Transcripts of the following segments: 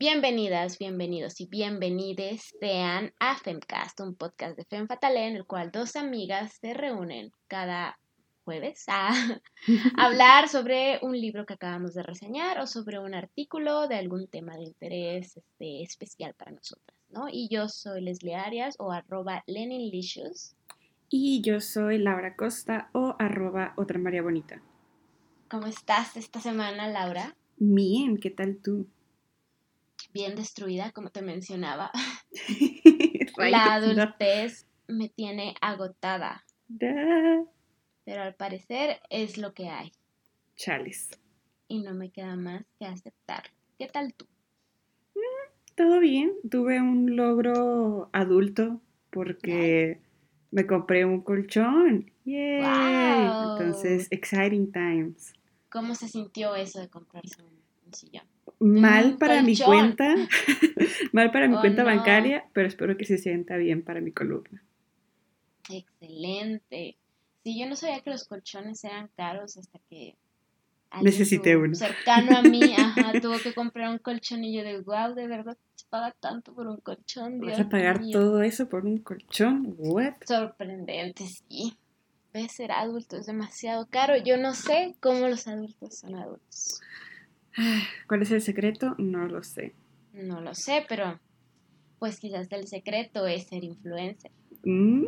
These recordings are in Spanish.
Bienvenidas, bienvenidos y bienvenides sean a Femcast, un podcast de Fem Fatale en el cual dos amigas se reúnen cada jueves a hablar sobre un libro que acabamos de reseñar o sobre un artículo de algún tema de interés este, especial para nosotras, ¿no? Y yo soy Leslie Arias o arroba Leninlicious. Y yo soy Laura Costa o arroba otra María Bonita. ¿Cómo estás esta semana, Laura? Bien, ¿qué tal tú? Bien destruida, como te mencionaba. La adultez me tiene agotada. Pero al parecer es lo que hay. Chales. Y no me queda más que aceptarlo. ¿Qué tal tú? Mm, todo bien. Tuve un logro adulto porque me compré un colchón. ¡Yay! Entonces, exciting times. ¿Cómo se sintió eso de comprarse un, sillón? Mal para mi cuenta, mal para mi oh, cuenta bancaria, pero espero que se sienta bien para mi columna. Excelente. Sí, yo no sabía que los colchones eran caros hasta que necesité uno. Cercano a mí, ajá, tuvo que comprar un colchón y yo de wow, de verdad se paga tanto por un colchón. ¿Vas a pagar todo eso por un colchón? What? Sorprendente, sí. Ves ser adulto es demasiado caro. Yo no sé cómo los adultos son adultos. ¿Cuál es el secreto? No lo sé. No lo sé, pero pues quizás el secreto es ser influencer. Mm.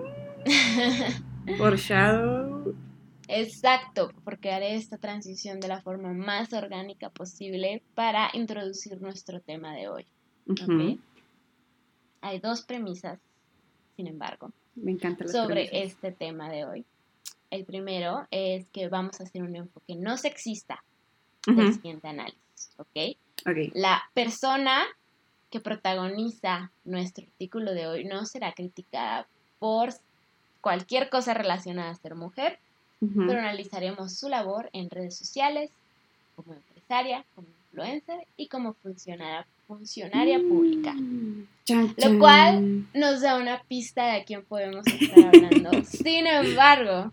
Foreshadow. Exacto, porque haré esta transición de la forma más orgánica posible para introducir nuestro tema de hoy. Hay dos premisas, sin embargo, Me encanta sobre este tema de hoy. El primero es que vamos a hacer un enfoque no sexista del siguiente análisis, ¿ok? La persona que protagoniza nuestro artículo de hoy no será criticada por cualquier cosa relacionada a ser mujer, pero analizaremos su labor en redes sociales, como empresaria, como influencer y como funcionaria, funcionaria mm, pública. Lo cual nos da una pista de a quién podemos estar hablando. Sin embargo,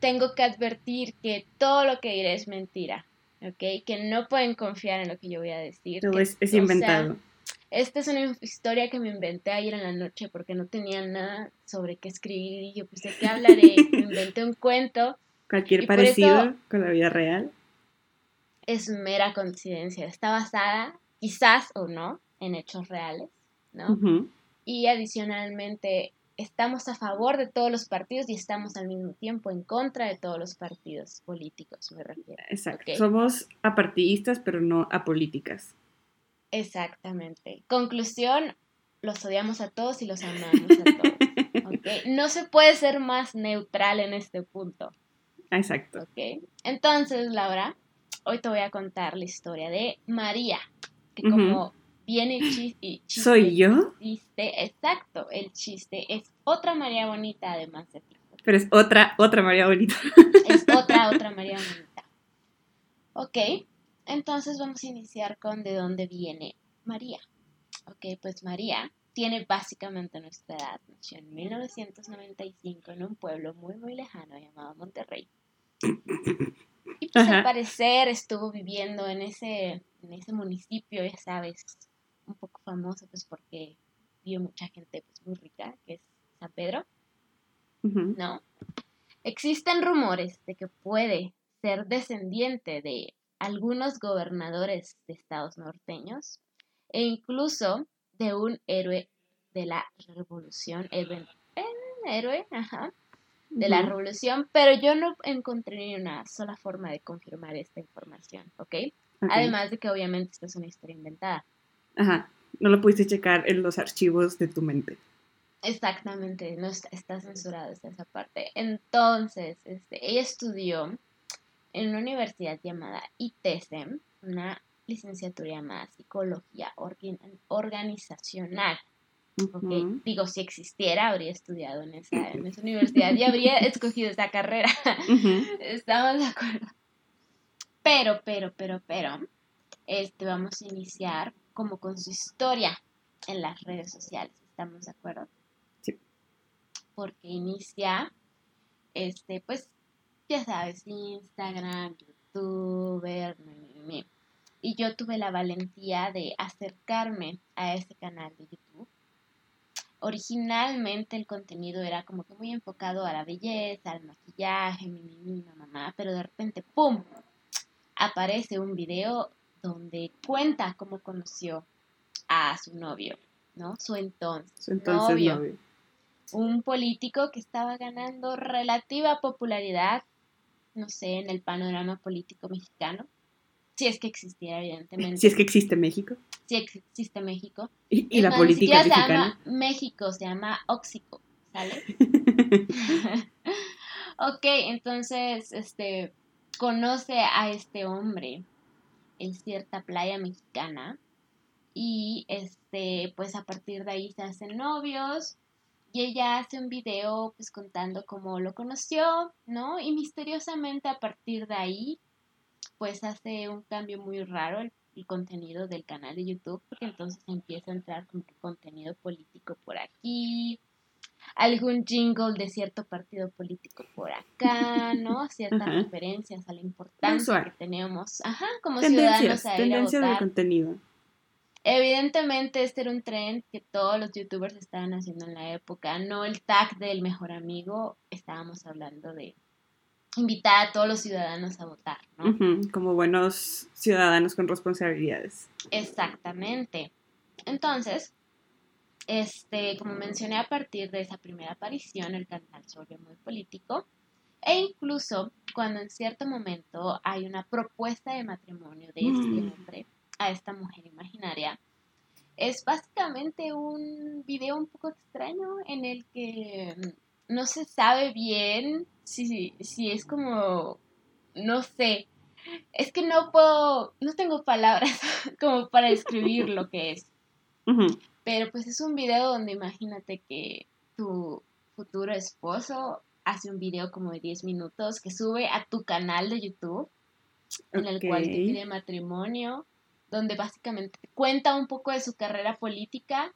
tengo que advertir que todo lo que diré es mentira, ¿ok? Que no pueden confiar en lo que yo voy a decir. Todo es, inventado. Esta es una historia que me inventé ayer en la noche porque no tenía nada sobre qué escribir y yo pues de qué hablaré. me inventé un cuento. Cualquier parecido con la vida real. Es mera coincidencia. Está basada, quizás o no, en hechos reales, ¿no? Y adicionalmente estamos a favor de todos los partidos y estamos al mismo tiempo en contra de todos los partidos políticos, me refiero. Exacto. Somos apartidistas, pero no apolíticas. Exactamente. Conclusión, los odiamos a todos y los amamos a todos. No se puede ser más neutral en este punto. Exacto. Entonces, Laura, hoy te voy a contar la historia de María, que como viene y chiste, ¿Soy yo? exacto, el chiste es otra María Bonita además de ti. Pero es otra, otra María Bonita. Es otra, otra María Bonita. Ok, entonces vamos a iniciar con de dónde viene María. Ok, pues María tiene básicamente nuestra edad. Nació en 1995 en un pueblo muy, muy lejano llamado Monterrey. Y pues al parecer estuvo viviendo en ese, en ese municipio, ya sabes, un poco famoso pues porque vio mucha gente pues muy rica, que es San Pedro. ¿No? Existen rumores de que puede ser descendiente de algunos gobernadores de estados norteños e incluso de un héroe de la revolución, héroe, héroe ajá, de la revolución, pero yo no encontré ni una sola forma de confirmar esta información, ¿ok? Además de que obviamente esta es una historia inventada. Ajá, no lo pudiste checar en los archivos de tu mente. Exactamente, no está, está censurada esa parte. Entonces, este, ella estudió en una universidad llamada ITESEM, una licenciatura llamada Psicología Organizacional. Digo, si existiera, habría estudiado en esa, en esa universidad y habría escogido esa carrera. Estamos de acuerdo. Pero, pero, pero, pero, este, vamos a iniciar como con su historia en las redes sociales. ¿Estamos de acuerdo? Sí. Porque inicia, este, pues, ya sabes, Instagram, YouTuber, y yo tuve la valentía de acercarme a este canal de YouTube. Originalmente el contenido era como que muy enfocado a la belleza, al maquillaje, mi, mi, mi, mamá, pero de repente, ¡pum! aparece un video donde cuenta cómo conoció a su novio, ¿no? Su entonces, Su entonces novio. novio. Un político que estaba ganando relativa popularidad, no sé, en el panorama político mexicano. Si es que existiera, evidentemente. Si es que existe México. Si ex- existe México. Y, la más, ni política siquiera se mexicana. llama México, se llama Óxico, ¿sale? ok, entonces, este, conoce a este hombre en cierta playa mexicana y, este, pues a partir de ahí se hacen novios y ella hace un video, pues contando cómo lo conoció, ¿no? Y misteriosamente a partir de ahí, pues hace un cambio muy raro el, contenido del canal de YouTube, porque entonces empieza a entrar contenido político por aquí, algún jingle de cierto partido político por acá, ¿no? Ciertas Ajá. referencias a la importancia que tenemos, ajá, como Tendencias, ciudadanos a ir a tendencias de votar. contenido. Evidentemente este era un trend que todos los youtubers estaban haciendo en la época, no el tag del mejor amigo, estábamos hablando de invitar a todos los ciudadanos a votar, ¿no? Como buenos ciudadanos con responsabilidades. Exactamente. Entonces, este, como mencioné, a partir de esa primera aparición, el canal se volvió muy político. E incluso cuando en cierto momento hay una propuesta de matrimonio de este Mm. hombre a esta mujer imaginaria, es básicamente un video un poco extraño en el que mm, no se sabe bien si, si es como, no sé, es que no puedo, no tengo palabras como para describir lo que es. Ujú. Pero pues es un video donde imagínate que tu futuro esposo hace un video como de 10 minutos que sube a tu canal de YouTube en el cual te pide matrimonio, donde básicamente te cuenta un poco de su carrera política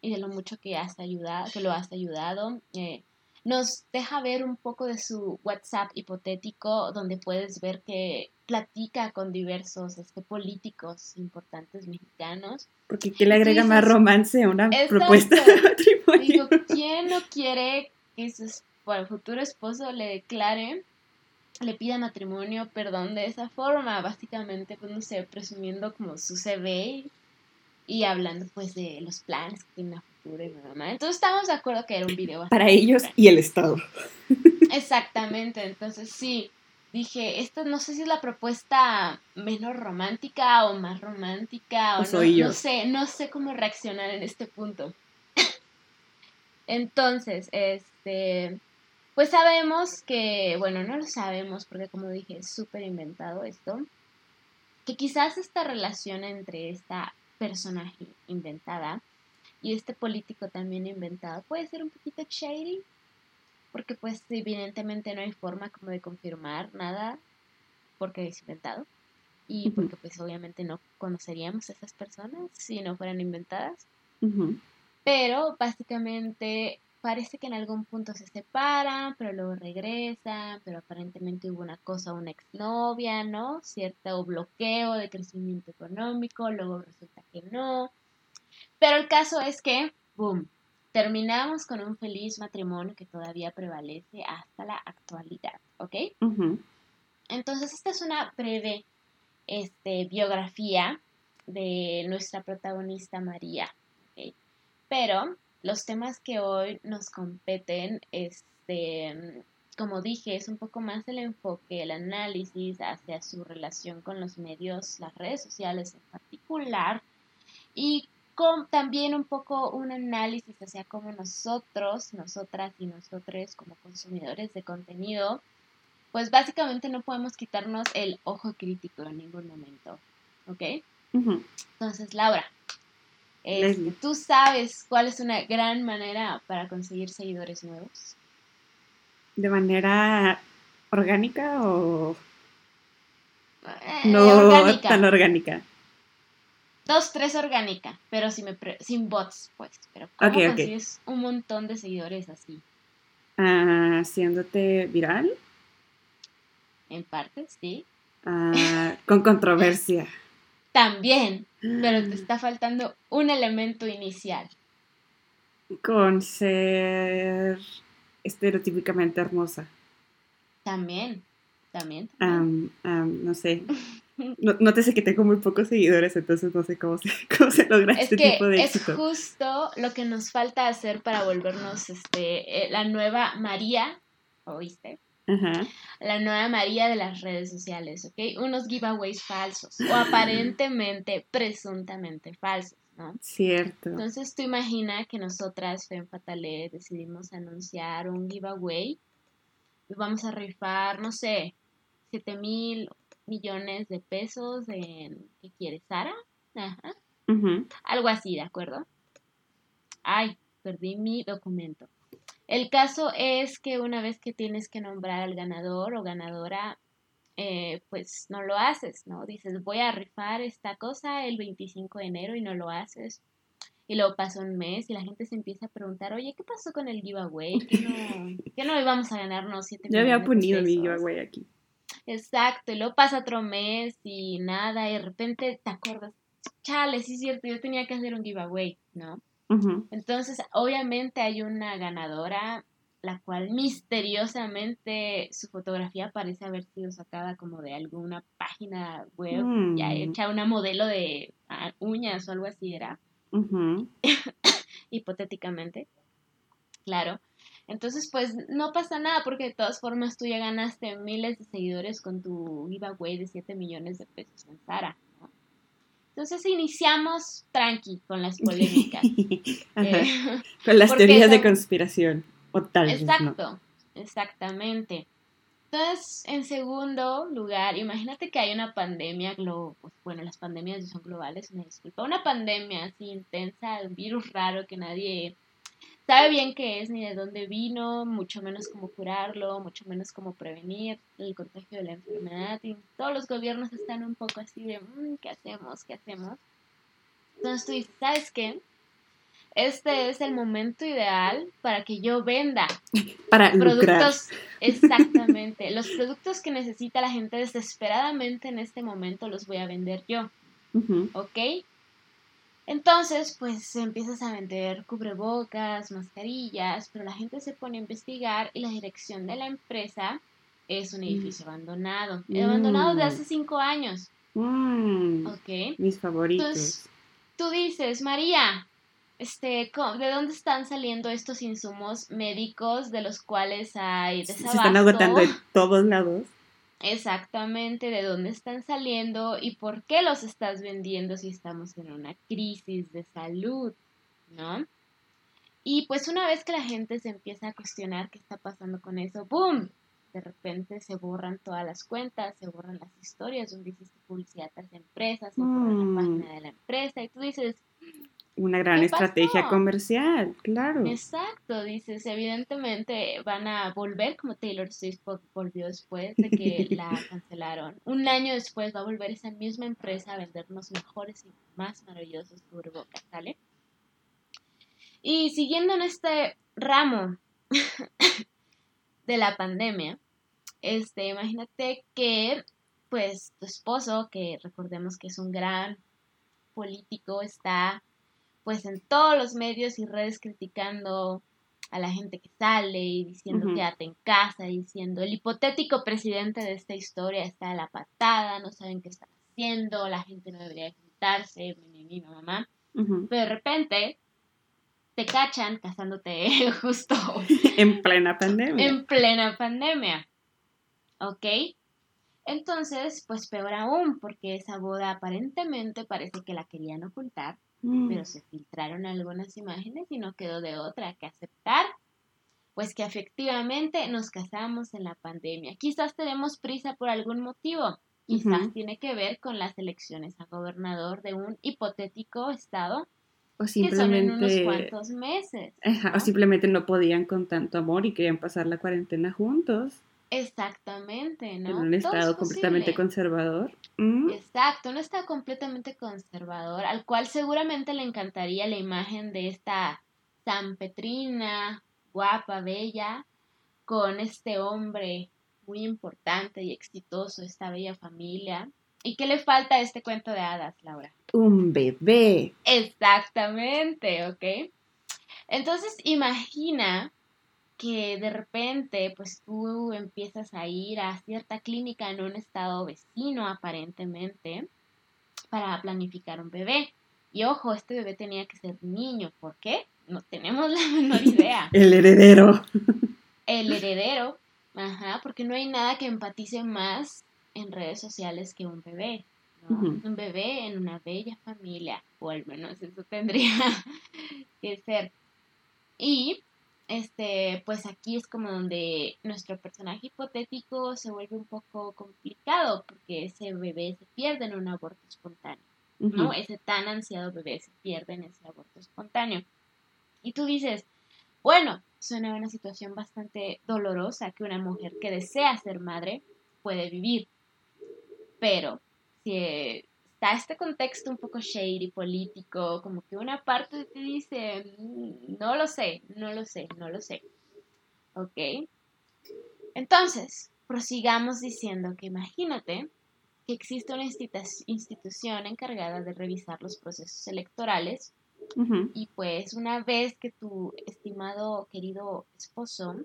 y de lo mucho que has ayudado, que lo has ayudado. Eh, nos deja ver un poco de su WhatsApp hipotético, donde puedes ver que platica con diversos este, políticos importantes mexicanos. Porque ¿qué le agrega más romance a una Exacto. propuesta de matrimonio? Digo, ¿quién no quiere que su bueno, futuro esposo le declare, le pida matrimonio, perdón, de esa forma? Básicamente, pues no sé, presumiendo como su CV y hablando pues de los planes que tiene a y. Entonces estamos de acuerdo que era un video Para ellos y el Estado. Exactamente, entonces sí, dije, esta no sé si es la propuesta menos romántica o más romántica o, O no, soy yo. no sé, no sé cómo reaccionar en este punto. Entonces, este, pues sabemos que, bueno, no lo sabemos porque como dije, es súper inventado esto, que quizás esta relación entre esta personaje inventada y este político también inventado puede ser un poquito shady, porque pues evidentemente no hay forma como de confirmar nada porque es inventado y porque pues obviamente no conoceríamos a esas personas si no fueran inventadas. Pero básicamente parece que en algún punto se separan, pero luego regresan, pero aparentemente hubo una cosa, una exnovia, ¿no? Cierto bloqueo de crecimiento económico, luego resulta que no. Pero el caso es que, boom, terminamos con un feliz matrimonio que todavía prevalece hasta la actualidad, ¿ok? Entonces, esta es una breve este, biografía de nuestra protagonista María. ¿ok? Pero los temas que hoy nos competen, este, como dije, es un poco más el enfoque, el análisis hacia su relación con los medios, las redes sociales en particular, y con también un poco un análisis hacia cómo nosotros, nosotras y nosotros como consumidores de contenido, pues básicamente no podemos quitarnos el ojo crítico en ningún momento, ¿ok? Entonces, Laura, este. ¿tú sabes cuál es una gran manera para conseguir seguidores nuevos? ¿De manera orgánica o Eh, no orgánica. tan orgánica? Dos, tres orgánica, pero sin, me pre- sin bots, pues. Pero ¿cómo Ok, ok. consigues un montón de seguidores así? Ah, haciéndote viral, En parte, sí. ah, con controversia. También, pero te está faltando un elemento inicial. Con ser estereotípicamente hermosa. También, también. no sé. No, te sé que tengo muy pocos seguidores, entonces no sé cómo se, cómo se logra este tipo de éxito. Es justo lo que nos falta hacer para volvernos este, eh, la nueva María, ¿oíste? La nueva María de las redes sociales, ¿ok? Unos giveaways falsos o aparentemente, presuntamente falsos, ¿no? Cierto. Entonces tú imagina que nosotras, Fem Fatale, decidimos anunciar un giveaway y vamos a rifar, no sé, 7 mil millones de pesos en, ¿qué quieres, Sara? Ajá. Algo así, ¿de acuerdo? Ay, perdí mi documento. El caso es que una vez que tienes que nombrar al ganador o ganadora, eh, pues no lo haces, ¿no? Dices, voy a rifar esta cosa el 25 de enero y no lo haces. Y luego pasa un mes y la gente se empieza a preguntar, oye, ¿qué pasó con el giveaway? ¿Qué no, ¿qué no íbamos a ganarnos 7 Yo había ponido mi giveaway aquí. Exacto, y luego pasa otro mes y nada, y de repente te acuerdas, chale, sí es cierto, yo tenía que hacer un giveaway, ¿no? Entonces, obviamente hay una ganadora, la cual misteriosamente su fotografía parece haber sido sacada como de alguna página web, ya mm. hecha una modelo de ah, uñas o algo así era. Hipotéticamente, claro. Entonces, pues no pasa nada porque de todas formas tú ya ganaste miles de seguidores con tu giveaway de 7 millones de pesos en Zara. Entonces iniciamos tranqui con las polémicas. Eh, con las teorías de conspiración. O tal Exacto, exactamente. Entonces, en segundo lugar, imagínate que hay una pandemia, glo pues, bueno, las pandemias son globales, me disculpa, una pandemia así intensa, un virus raro que nadie sabe bien qué es ni de dónde vino, mucho menos cómo curarlo, mucho menos cómo prevenir el contagio de la enfermedad. Y todos los gobiernos están un poco así de, mm, ¿qué hacemos? ¿Qué hacemos? Entonces tú dices, ¿sabes qué? Este es el momento ideal para que yo venda para productos. Exactamente. los productos que necesita la gente desesperadamente en este momento los voy a vender yo. ¿Ok? Entonces, pues empiezas a vender cubrebocas, mascarillas, pero la gente se pone a investigar y la dirección de la empresa es un edificio abandonado. Abandonado de hace mm. cinco años. Mm. Ok. Mis favoritos. Entonces, tú dices, María, este, ¿de dónde están saliendo estos insumos médicos de los cuales hay desabasto? Se están agotando en todos lados exactamente de dónde están saliendo y por qué los estás vendiendo si estamos en una crisis de salud, ¿no? Y pues una vez que la gente se empieza a cuestionar qué está pasando con eso, ¡boom! De repente se borran todas las cuentas, se borran las historias donde hiciste publicidad a las empresas, se borra la mm. página de la empresa y tú dices, una gran estrategia comercial, claro. Exacto, dices, evidentemente van a volver como Taylor Swift volvió después de que la cancelaron. Un año después va a volver esa misma empresa a vendernos mejores y más maravillosos cubrebocas, ¿sale? Y siguiendo en este ramo de la pandemia, este, imagínate que pues tu esposo, que recordemos que es un gran político, está pues en todos los medios y redes criticando a la gente que sale y diciendo quédate en casa, diciendo el hipotético presidente de esta historia está a la patada, no saben qué están haciendo, la gente no debería juntarse, mi, mi, mamá. Pero de repente te cachan casándote justo en plena pandemia. En plena pandemia. ¿Ok? Entonces, pues peor aún, porque esa boda aparentemente parece que la querían ocultar pero mm. se filtraron algunas imágenes y no quedó de otra que aceptar, pues que efectivamente nos casamos en la pandemia. Quizás tenemos prisa por algún motivo, quizás tiene que ver con las elecciones a gobernador de un hipotético estado. O simplemente, que son en unos cuantos meses. O simplemente no podían con tanto amor y querían pasar la cuarentena juntos. Exactamente, ¿no? En un estado completamente conservador. Mm. Exacto, un estado completamente conservador, al cual seguramente le encantaría la imagen de esta San Petrina, guapa, bella, con este hombre muy importante y exitoso, esta bella familia, ¿Y qué le falta a este cuento de hadas, Laura? Un bebé. Exactamente, ¿ok? Entonces imagina que de repente pues tú empiezas a ir a cierta clínica en un estado vecino aparentemente para planificar un bebé. Y ojo, este bebé tenía que ser niño. ¿Por qué? No tenemos la menor idea. El heredero. El heredero. Ajá, porque no hay nada que empatice más en redes sociales que un bebé. Un bebé en una bella familia, o al menos eso tendría que ser. Y este, pues aquí es como donde nuestro personaje hipotético se vuelve un poco complicado porque ese bebé se pierde en un aborto espontáneo, ¿no? Ese tan ansiado bebé se pierde en ese aborto espontáneo. Y tú dices, bueno, suena una situación bastante dolorosa que una mujer que desea ser madre puede vivir. Pero si está este contexto un poco shady, político, como que una parte te dice, mm, no lo sé, no lo sé, no lo sé. ¿Ok? Entonces, prosigamos diciendo que imagínate que existe una institución encargada de revisar los procesos electorales y pues una vez que tu estimado querido esposo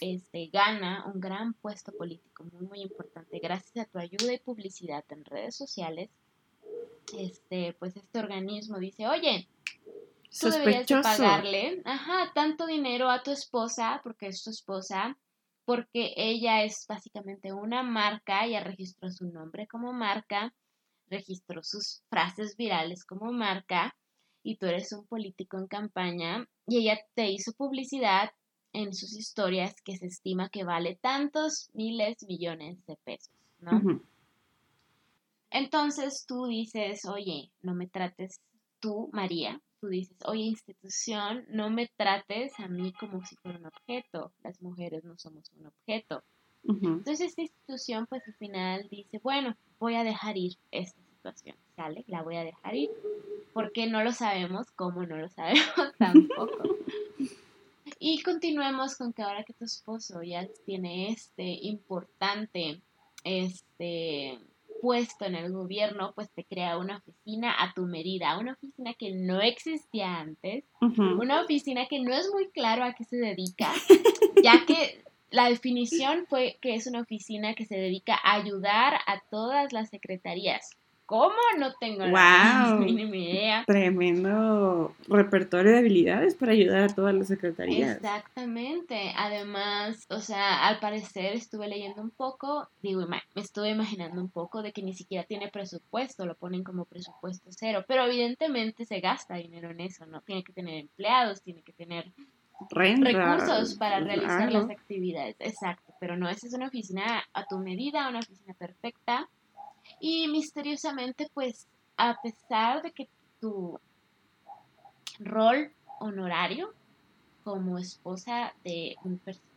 este, gana un gran puesto político muy muy importante gracias a tu ayuda y publicidad en redes sociales, este, pues este organismo dice, oye, tú deberías pagarle, ajá, tanto dinero a tu esposa, porque es tu esposa, porque ella es básicamente una marca, ella registró su nombre como marca, registró sus frases virales como marca, y tú eres un político en campaña, y ella te hizo publicidad en sus historias que se estima que vale tantos miles, millones de pesos, ¿no? Entonces tú dices, oye, no me trates tú, María, tú dices, oye, institución, no me trates a mí como si fuera un objeto. Las mujeres no somos un objeto. Entonces esta institución, pues al final dice, bueno, voy a dejar ir esta situación, ¿sale? La voy a dejar ir. Porque no lo sabemos, como no lo sabemos tampoco. y continuemos con que ahora que tu esposo ya tiene este importante, este puesto en el gobierno, pues te crea una oficina a tu medida, una oficina que no existía antes, una oficina que no es muy claro a qué se dedica, ya que la definición fue que es una oficina que se dedica a ayudar a todas las secretarías ¿Cómo? No tengo la mínima idea. Tremendo repertorio de habilidades para ayudar a todas las secretarías. Exactamente. Además, o sea, al parecer estuve leyendo un poco, digo, me estuve imaginando un poco de que ni siquiera tiene presupuesto, lo ponen como presupuesto cero, pero evidentemente se gasta dinero en eso, ¿no? Tiene que tener empleados, tiene que tener recursos para realizar las actividades. Exacto, pero no, esa es una oficina a tu medida, una oficina perfecta y misteriosamente, pues, a pesar de que tu rol honorario como esposa de,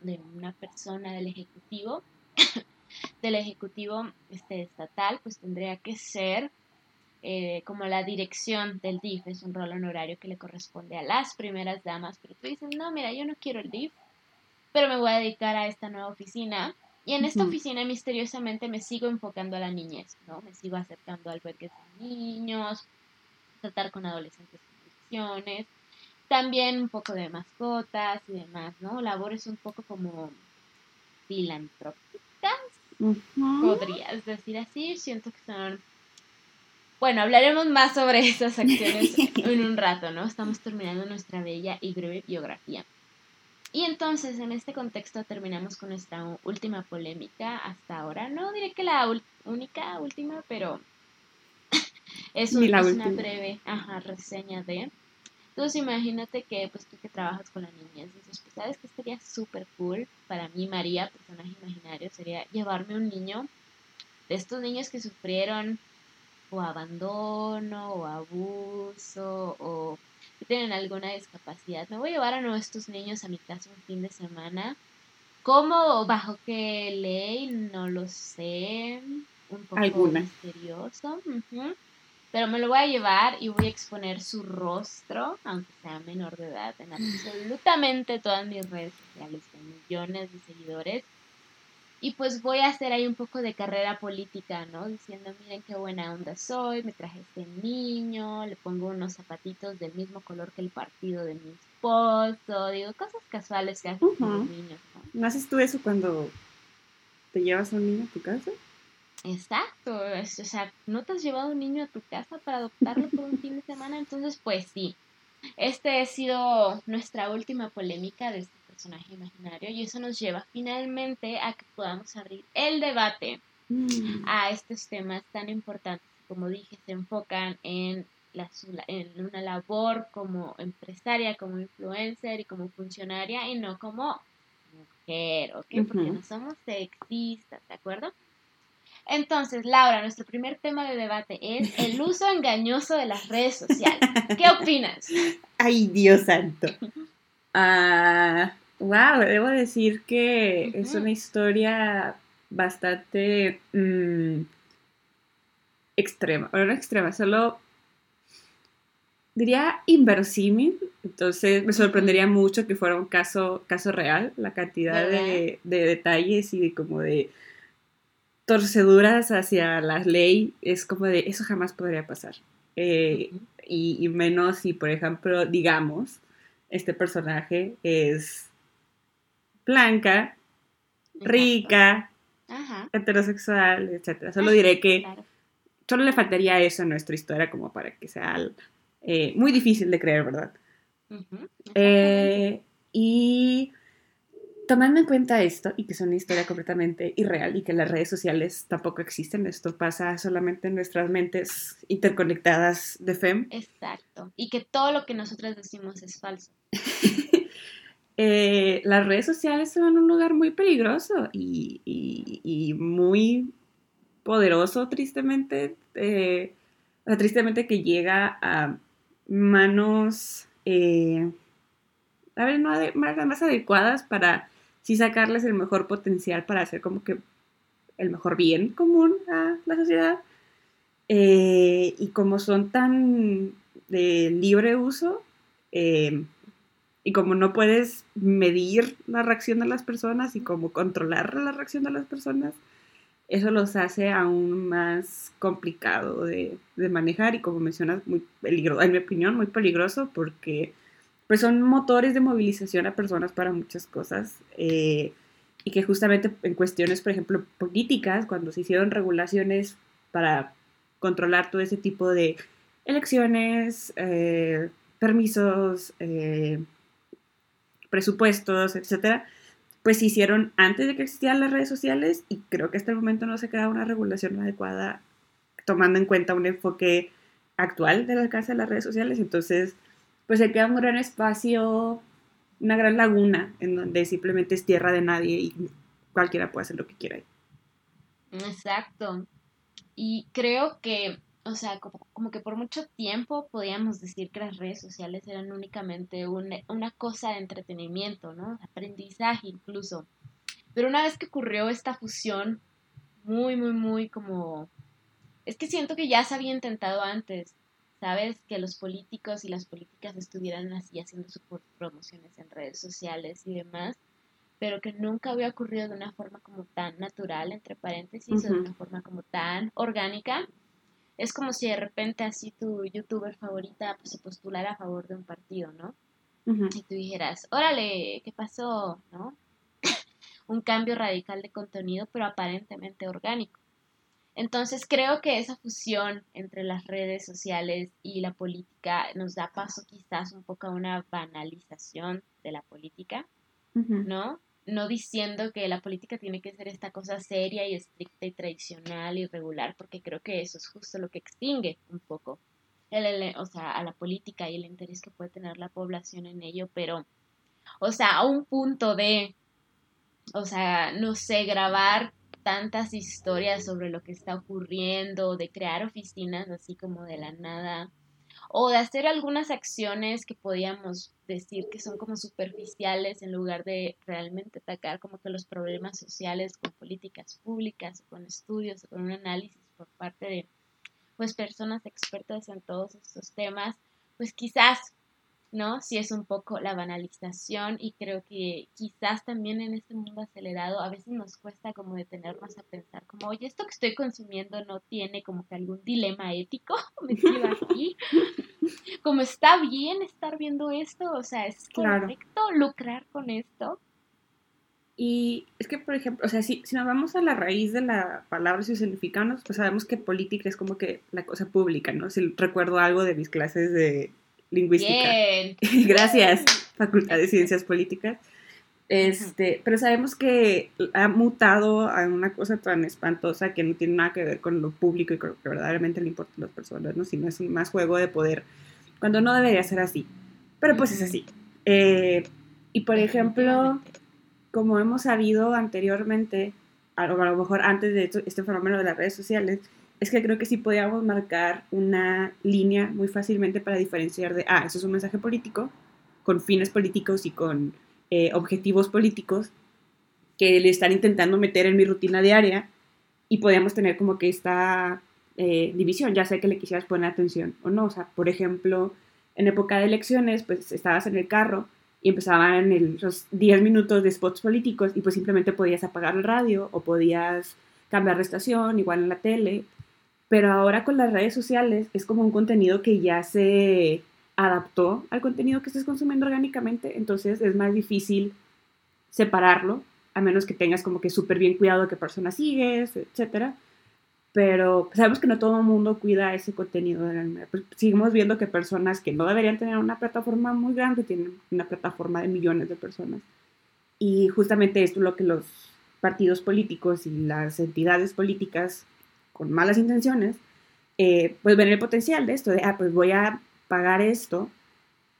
de una persona del Ejecutivo, del Ejecutivo este, estatal, pues tendría que ser eh, como la dirección del DIF, es un rol honorario que le corresponde a las primeras damas, pero tú dices, no, mira, yo no quiero el DIF, pero me voy a dedicar a esta nueva oficina y en esta oficina misteriosamente me sigo enfocando a la niñez, ¿no? Me sigo acercando al albergues de niños, tratar con adolescentes con adicciones, también un poco de mascotas y demás, ¿no? Labores un poco como filantrópicas, podrías decir así, siento que son... Bueno, hablaremos más sobre esas acciones en un rato, ¿no? Estamos terminando nuestra bella y breve biografía. Y entonces, en este contexto, terminamos con nuestra última polémica hasta ahora. No diré que la única, última, pero es, una breve reseña de. Entonces, imagínate que, pues tú que trabajas con la niñez, dices, pues sabes que sería súper cool para mí, María, personaje imaginario, sería llevarme un niño de estos niños que sufrieron o abandono o abuso o tienen alguna discapacidad. Me voy a llevar a nuestros niños a mi casa un fin de semana. ¿Cómo o bajo qué ley? No lo sé. Un poco misterioso. Pero me lo voy a llevar y voy a exponer su rostro, aunque sea menor de edad, en absolutamente todas mis redes sociales, con millones de seguidores. Y pues voy a hacer ahí un poco de carrera política, ¿no? Diciendo, miren qué buena onda soy, me traje este niño, le pongo unos zapatitos del mismo color que el partido de mi esposo, digo, cosas casuales que hacen los niños, ¿no? ¿No haces tú eso cuando te llevas a un niño a tu casa? Exacto, o sea, ¿no te has llevado un niño a tu casa para adoptarlo por un fin de semana? Entonces, pues sí, este ha sido nuestra última polémica de personaje imaginario y eso nos lleva finalmente a que podamos abrir el debate mm. a estos temas tan importantes. Como dije, se enfocan en, la, en una labor como empresaria, como influencer y como funcionaria y no como mujer, ¿ok? Porque no somos sexistas, ¿de acuerdo? Entonces, Laura, nuestro primer tema de debate es el uso engañoso de las redes sociales. ¿Qué opinas? Ay, Dios santo. Ah, wow, debo decir que es una historia bastante mm, extrema. Bueno, no extrema, solo diría inverosímil. Entonces me sorprendería mucho que fuera un caso, caso real, la cantidad de, de, detalles y como de torceduras hacia la ley es como de eso jamás podría pasar. Eh, y, menos si, por ejemplo, digamos, este personaje es blanca, rica, heterosexual, etc. Solo diré que solo le faltaría eso en nuestra historia como para que sea eh, muy difícil de creer, ¿verdad? Eh, y tomando en cuenta esto y que es una historia completamente irreal y que las redes sociales tampoco existen, esto pasa solamente en nuestras mentes interconectadas de FEM. Exacto, y que todo lo que nosotros decimos es falso. Eh, las redes sociales son un lugar muy peligroso y, muy poderoso, tristemente, eh, tristemente que llega a manos... Eh, a ver, no más adecuadas para sí sacarles el mejor potencial para hacer como que el mejor bien común a la sociedad. Y como son tan de libre uso, eh, y como no puedes medir la reacción de las personas y como controlar la reacción de las personas, eso los hace aún más complicado de, de manejar y como mencionas, muy peligroso, en mi opinión, muy peligroso porque pues son motores de movilización a personas para muchas cosas. Eh, y que justamente en cuestiones, por ejemplo, políticas, cuando se hicieron regulaciones para controlar todo ese tipo de elecciones, eh, permisos, eh, presupuestos, etcétera, pues se hicieron antes de que existieran las redes sociales y creo que hasta el momento no se queda una regulación adecuada tomando en cuenta un enfoque actual del alcance de las redes sociales. Entonces, pues se queda un gran espacio, una gran laguna en donde simplemente es tierra de nadie y cualquiera puede hacer lo que quiera ahí. Exacto. Y creo que, o sea, como, que por mucho tiempo podíamos decir que las redes sociales eran únicamente una, una cosa de entretenimiento, ¿no? Aprendizaje incluso. Pero una vez que ocurrió esta fusión, muy, muy, muy como... Es que siento que ya se había intentado antes, ¿sabes? Que los políticos y las políticas estuvieran así haciendo sus promociones en redes sociales y demás, pero que nunca había ocurrido de una forma como tan natural, entre paréntesis, o de una forma como tan orgánica. Es como si de repente así tu youtuber favorita pues, se postulara a favor de un partido, ¿no? Y tú dijeras, órale, ¿qué pasó? ¿No? un cambio radical de contenido, pero aparentemente orgánico. Entonces creo que esa fusión entre las redes sociales y la política nos da paso quizás un poco a una banalización de la política, ¿no? No diciendo que la política tiene que ser esta cosa seria y estricta y tradicional y regular, porque creo que eso es justo lo que extingue un poco el, o sea, a la política y el interés que puede tener la población en ello, pero, o sea, a un punto de, o sea, no sé, grabar tantas historias sobre lo que está ocurriendo, de crear oficinas así como de la nada, o de hacer algunas acciones que podíamos decir que son como superficiales en lugar de realmente atacar como que los problemas sociales con políticas públicas, con estudios, con un análisis por parte de pues personas expertas en todos estos temas, pues quizás ¿no? Sí es un poco la banalización y creo que quizás también en este mundo acelerado a veces nos cuesta como detenernos a pensar como, oye, esto que estoy consumiendo no tiene como que algún dilema ético metido aquí. como está bien estar viendo esto, o sea, es correcto lucrar con esto. Y es que, por ejemplo, o sea, si, si nos vamos a la raíz de la palabra y significados, pues sabemos que política es como que la cosa pública, ¿no? Si recuerdo algo de mis clases de lingüística. Gracias, Facultad de Ciencias Políticas. Este, pero sabemos que ha mutado a una cosa tan espantosa que no tiene nada que ver con lo público y con lo que verdaderamente le importa a las personas, ¿no? Sino es un más juego de poder, cuando no debería ser así. Pero pues es así. Eh, y por ejemplo, como hemos sabido anteriormente, a lo mejor antes de este fenómeno de las redes sociales, es que creo que sí podíamos marcar una línea muy fácilmente para diferenciar de, ah, eso es un mensaje político, con fines políticos y con eh, objetivos políticos que le están intentando meter en mi rutina diaria y podíamos tener como que esta eh, división, ya sé que le quisieras poner atención o no, o sea, por ejemplo, en época de elecciones, pues estabas en el carro y empezaban el, los 10 minutos de spots políticos y pues simplemente podías apagar el radio o podías cambiar de estación, igual en la tele, pero ahora con las redes sociales es como un contenido que ya se adaptó al contenido que estés consumiendo orgánicamente, entonces es más difícil separarlo, a menos que tengas como que súper bien cuidado de qué personas sigues, etc. Pero sabemos que no todo el mundo cuida ese contenido. Pues, seguimos viendo que personas que no deberían tener una plataforma muy grande tienen una plataforma de millones de personas. Y justamente esto es lo que los partidos políticos y las entidades políticas con malas intenciones, eh, pues ven el potencial de esto, de, ah, pues voy a pagar esto,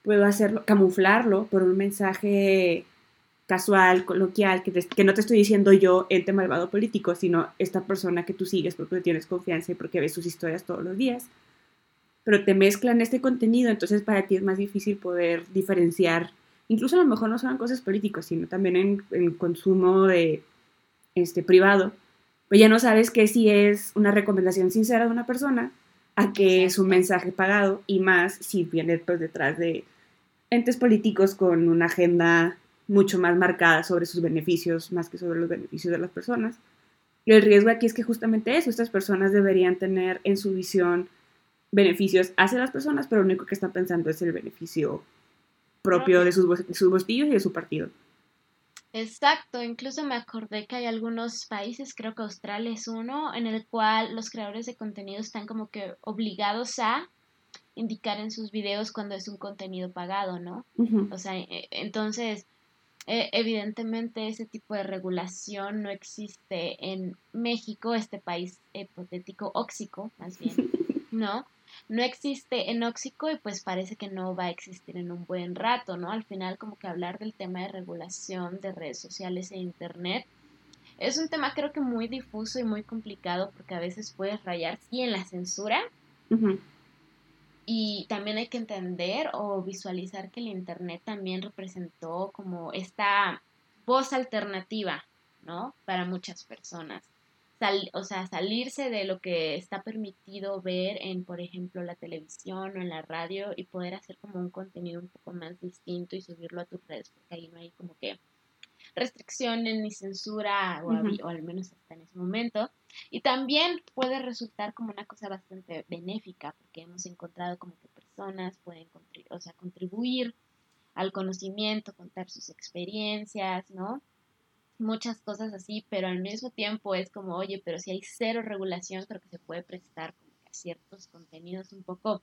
puedo hacerlo, camuflarlo por un mensaje casual, coloquial, que, no te estoy diciendo yo, ente malvado político, sino esta persona que tú sigues porque tienes confianza y porque ves sus historias todos los días. Pero te mezclan este contenido, entonces para ti es más difícil poder diferenciar, incluso a lo mejor no son cosas políticas, sino también en, en consumo de, este, privado pues ya no sabes que si es una recomendación sincera de una persona a que es un mensaje pagado y más si viene pues detrás de entes políticos con una agenda mucho más marcada sobre sus beneficios más que sobre los beneficios de las personas. Y el riesgo aquí es que justamente eso, estas personas deberían tener en su visión beneficios hacia las personas, pero lo único que están pensando es el beneficio propio de sus, de sus bolsillos y de su partido. Exacto, incluso me acordé que hay algunos países, creo que Australia es uno, en el cual los creadores de contenido están como que obligados a indicar en sus videos cuando es un contenido pagado, ¿no? O sea, e, entonces, e, evidentemente ese tipo de regulación no existe en México, este país hipotético, óxico, más bien, ¿no? No existe en óxico y pues parece que no va a existir en un buen rato, ¿no? Al final como que hablar del tema de regulación de redes sociales e internet es un tema creo que muy difuso y muy complicado porque a veces puedes rayar sí en la censura y también hay que entender o visualizar que el internet también representó como esta voz alternativa, ¿no? Para muchas personas o sea, salirse de lo que está permitido ver en, por ejemplo, la televisión o en la radio y poder hacer como un contenido un poco más distinto y subirlo a tus redes, porque ahí no hay como que restricciones ni censura, o, o al menos hasta en ese momento. Y también puede resultar como una cosa bastante benéfica, porque hemos encontrado como que personas pueden o sea, contribuir al conocimiento, contar sus experiencias, ¿no? Muchas cosas así, pero al mismo tiempo es como, oye, pero si hay cero regulación, creo que se puede prestar a ciertos contenidos un poco,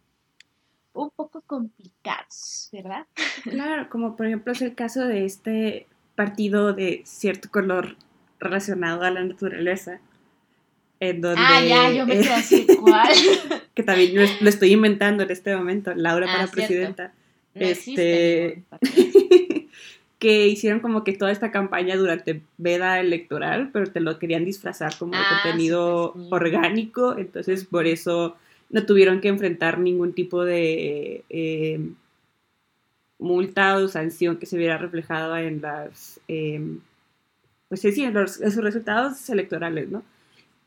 un poco complicados, ¿verdad? Claro, como por ejemplo es el caso de este partido de cierto color relacionado a la naturaleza. En donde, ah, ya, yo me quedo así, ¿cuál? que también lo, estoy inventando en este momento, Laura ah, para presidenta. este, que hicieron como que toda esta campaña durante veda electoral, pero te lo querían disfrazar como ah, contenido orgánico, entonces por eso no tuvieron que enfrentar ningún tipo de eh, multa o sanción que se viera reflejada en las, eh, pues sí, en los, resultados electorales, ¿no?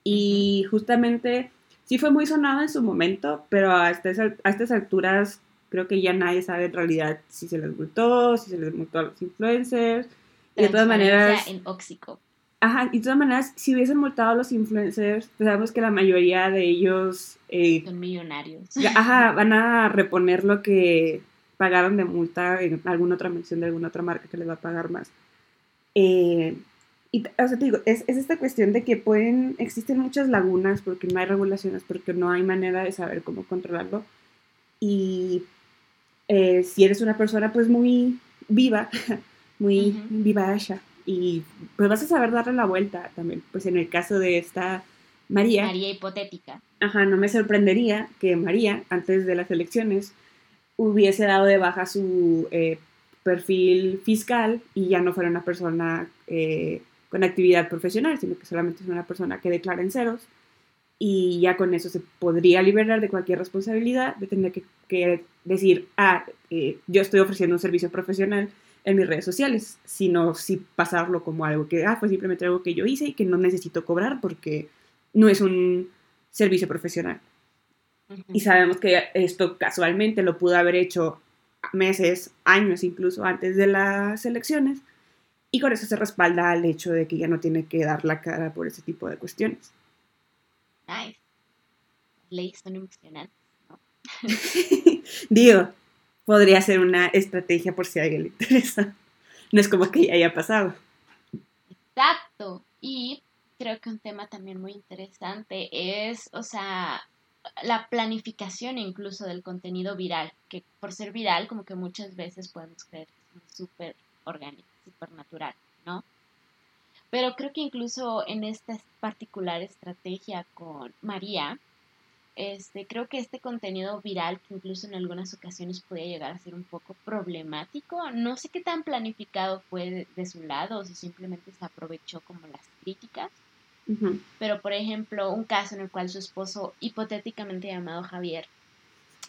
Y justamente sí fue muy sonado en su momento, pero a estas, a estas alturas Creo que ya nadie sabe en realidad si se les multó, si se les multó a los influencers. Y de todas maneras... En óxico. Ajá, y de todas maneras, si hubiesen multado a los influencers, pues sabemos que la mayoría de ellos... Eh, Son millonarios. Ajá, van a reponer lo que pagaron de multa en alguna otra mención de alguna otra marca que les va a pagar más. Eh, y, o sea, te digo, es, es, esta cuestión de que pueden, existen muchas lagunas porque no hay regulaciones, porque no hay manera de saber cómo controlarlo. Y eh, si eres una persona pues muy viva, muy uh viva y pues vas a saber darle la vuelta también. Pues en el caso de esta María. María hipotética. Ajá, no me sorprendería que María, antes de las elecciones, hubiese dado de baja su eh, perfil fiscal y ya no fuera una persona eh, con actividad profesional, sino que solamente es una persona que declara en ceros y ya con eso se podría liberar de cualquier responsabilidad de tener que, decir, ah, eh, yo estoy ofreciendo un servicio profesional en mis redes sociales, sino si pasarlo como algo que, ah, fue simplemente algo que yo hice y que no necesito cobrar porque no es un servicio profesional. Y sabemos que esto casualmente lo pudo haber hecho meses, años incluso antes de las elecciones, y con eso se respalda al hecho de que ya no tiene que dar la cara por ese tipo de cuestiones. Nice. Leyes son emocionantes. Digo, podría ser una estrategia por si a alguien le interesa. No es como que ya haya pasado. Exacto. Y creo que un tema también muy interesante es, o sea, la planificación incluso del contenido viral, que por ser viral como que muchas veces podemos creer que es súper orgánico, súper natural, ¿no? Pero creo que incluso en esta particular estrategia con María, este, creo que este contenido viral, que incluso en algunas ocasiones podía llegar a ser un poco problemático, no sé qué tan planificado fue de su lado o si simplemente se aprovechó como las críticas, pero, por ejemplo, un caso en el cual su esposo, hipotéticamente llamado Javier,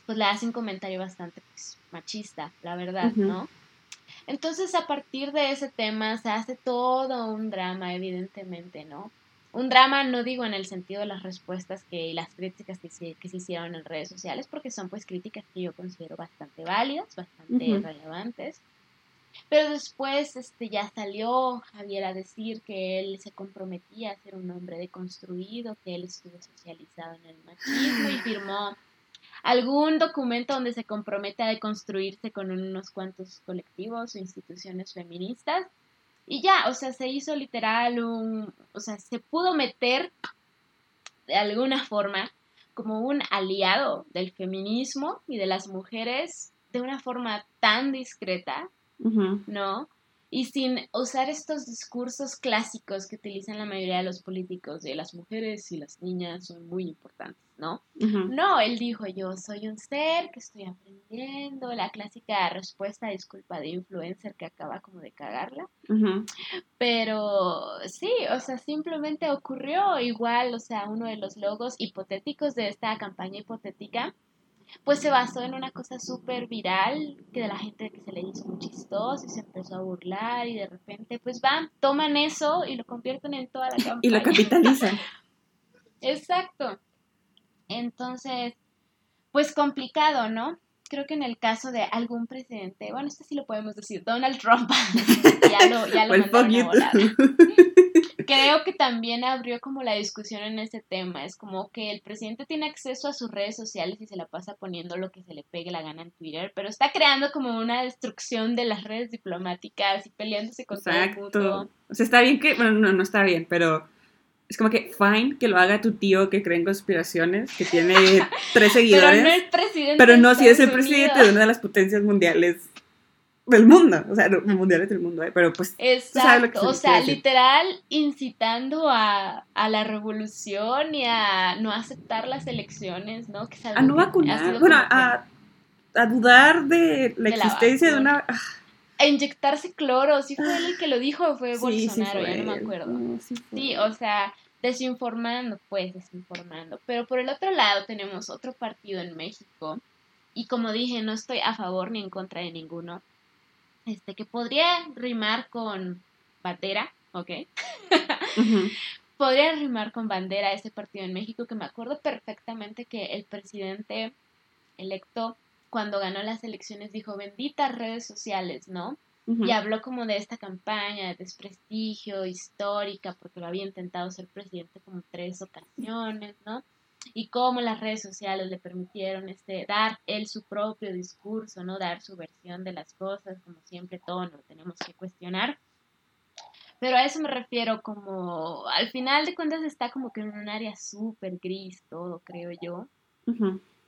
pues le hace un comentario bastante pues, machista, la verdad, ¿no? Entonces, a partir de ese tema se hace todo un drama, evidentemente, ¿no? Un drama, no digo en el sentido de las respuestas que, y las críticas que se, que se hicieron en redes sociales, porque son pues críticas que yo considero bastante válidas, bastante relevantes. Pero después este, ya salió Javier a decir que él se comprometía a ser un hombre deconstruido, que él estuvo socializado en el machismo y firmó algún documento donde se compromete a deconstruirse con unos cuantos colectivos o instituciones feministas. Y ya, o sea, se hizo literal un, o sea, se pudo meter de alguna forma como un aliado del feminismo y de las mujeres de una forma tan discreta ¿no? Y sin usar estos discursos clásicos que utilizan la mayoría de los políticos de las mujeres y las niñas son muy importantes, ¿no? No, él dijo, yo soy un ser que estoy aprendiendo, la clásica respuesta, disculpa, de influencer que acaba como de cagarla. Pero sí, o sea, simplemente ocurrió igual, o sea, uno de los logos hipotéticos de esta campaña hipotética pues se basó en una cosa súper viral que de la gente que se le hizo muy chistoso y se empezó a burlar y de repente pues van, toman eso y lo convierten en toda la campaña. Y lo capitalizan. Exacto. Entonces, pues complicado, ¿no? Creo que en el caso de algún presidente, bueno, esto sí lo podemos decir, Donald Trump, ya lo, ya lo creo que también abrió como la discusión en ese tema. Es como que el presidente tiene acceso a sus redes sociales y se la pasa poniendo lo que se le pegue la gana en Twitter, pero está creando como una destrucción de las redes diplomáticas y peleándose con todo el mundo. O sea, está bien que, bueno, no, no está bien, pero es como que fine que lo haga tu tío que cree en conspiraciones, que tiene tres seguidores. pero no el presidente. Pero no si es el presidente de una de las potencias mundiales del mundo, o sea, no, mundiales del mundo, ¿eh? pero pues... Exacto, o sea, literal incitando a, a, la revolución y a no aceptar las elecciones, ¿no? Que a no vacunar, bueno, a, a, dudar de la existencia de una... Ah. A inyectarse cloro, sí fue él el que lo dijo, fue Bolsonaro, ya no me acuerdo. sí, o sea, desinformando, pues desinformando. Pero por el otro lado tenemos otro partido en México, y como dije, no estoy a favor ni en contra de ninguno, este, que podría rimar con bandera, ¿ok? podría rimar con bandera ese partido en México, que me acuerdo perfectamente que el presidente electo cuando ganó las elecciones dijo benditas redes sociales, ¿no? Y habló como de esta campaña de desprestigio histórica, porque lo había intentado ser presidente como tres ocasiones, ¿no? Y cómo las redes sociales le permitieron este, dar él su propio discurso, ¿no? Dar su versión de las cosas, como siempre todo lo tenemos que cuestionar. Pero a eso me refiero como, al final de cuentas está como que en un área súper gris todo, creo yo.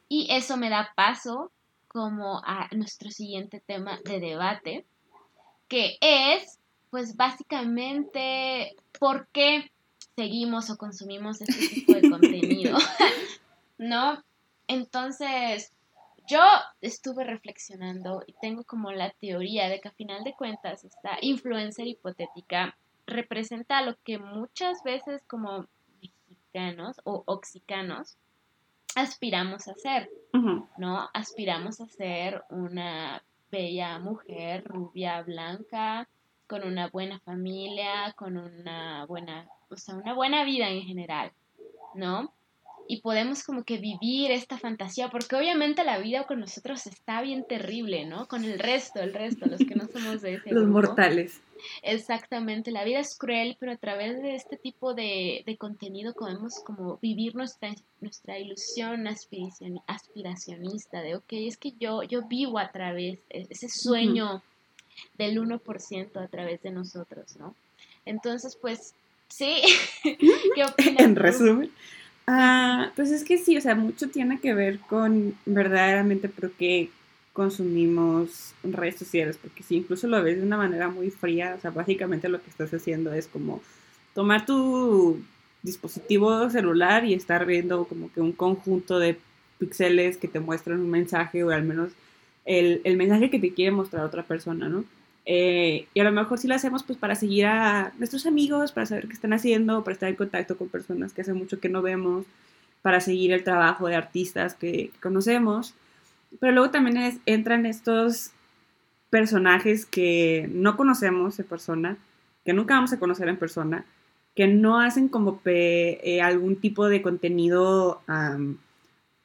Y eso me da paso como a nuestro siguiente tema de debate, que es, pues básicamente, ¿por qué seguimos o consumimos este tipo de contenido? ¿No? Entonces, yo estuve reflexionando y tengo como la teoría de que a final de cuentas esta influencer hipotética representa lo que muchas veces como mexicanos o oxicanos aspiramos a ser, ¿no? Aspiramos a ser una bella mujer, rubia, blanca, con una buena familia, con una buena, o sea, una buena vida en general, ¿no? Y podemos como que vivir esta fantasía, porque obviamente la vida con nosotros está bien terrible, ¿no? Con el resto, el resto, los que no somos de ese Los mortales. Exactamente, la vida es cruel, pero a través de este tipo de, contenido podemos como vivir nuestra, nuestra ilusión aspiracionista de, ok, es que yo, yo vivo a través, e, ese sueño del 1% a través de nosotros, ¿no? Entonces, pues, sí, ¿qué opinas? en resumen. Ah, pues es que sí, o sea, mucho tiene que ver con verdaderamente por qué consumimos redes sociales, porque si incluso lo ves de una manera muy fría, o sea, básicamente lo que estás haciendo es como tomar tu dispositivo celular y estar viendo como que un conjunto de píxeles que te muestran un mensaje o al menos el, el mensaje que te quiere mostrar otra persona, ¿no? Eh, y a lo mejor sí lo hacemos pues para seguir a nuestros amigos, para saber qué están haciendo, para estar en contacto con personas que hace mucho que no vemos, para seguir el trabajo de artistas que conocemos. Pero luego también entran estos personajes que no conocemos de persona, que nunca vamos a conocer en persona, que no hacen como eh, algún tipo de contenido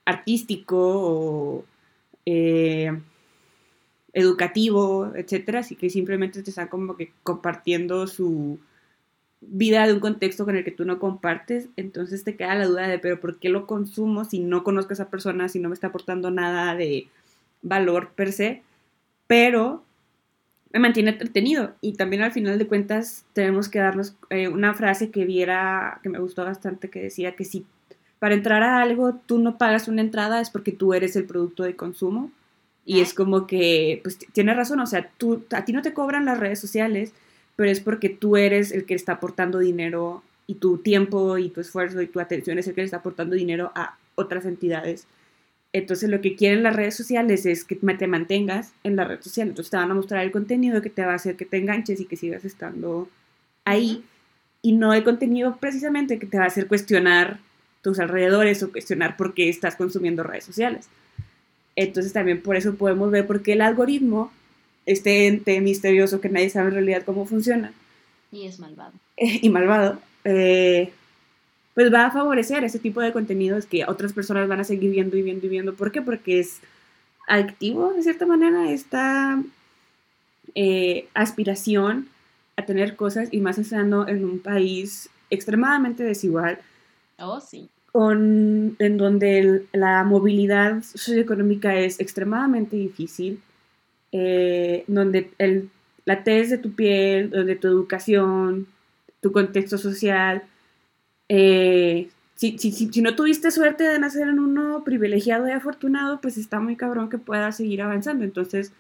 artístico o eh, educativo, etcétera, así que simplemente te están como que compartiendo su, vida de un contexto con el que tú no compartes, entonces te queda la duda de, pero ¿por qué lo consumo si no conozco a esa persona, si no me está aportando nada de valor per se? Pero me mantiene entretenido y también al final de cuentas tenemos que darnos eh, una frase que viera, que me gustó bastante, que decía que si para entrar a algo tú no pagas una entrada es porque tú eres el producto de consumo. Y es como que, pues tienes razón, o sea, tú, a ti no te cobran las redes sociales, pero es porque tú eres el que está aportando dinero y tu tiempo y tu esfuerzo y tu atención es el que le está aportando dinero a otras entidades. Entonces lo que quieren las redes sociales es que te mantengas en la red social. Entonces te van a mostrar el contenido que te va a hacer que te enganches y que sigas estando ahí. Y no el contenido precisamente que te va a hacer cuestionar tus alrededores o cuestionar por qué estás consumiendo redes sociales. Entonces también por eso podemos ver por qué el algoritmo este ente misterioso que nadie sabe en realidad cómo funciona. Y es malvado. y malvado. Eh, pues va a favorecer ese tipo de contenidos que otras personas van a seguir viendo y viendo y viendo. ¿Por qué? Porque es activo, de cierta manera, esta eh, aspiración a tener cosas y más estando en un país extremadamente desigual. Oh, sí. Con, en donde la movilidad socioeconómica es extremadamente difícil eh, donde el, la tez de tu piel, donde tu educación, tu contexto social, eh, si, si, si, no tuviste suerte de nacer en uno privilegiado y afortunado, pues está muy cabrón que puedas seguir avanzando. Entonces,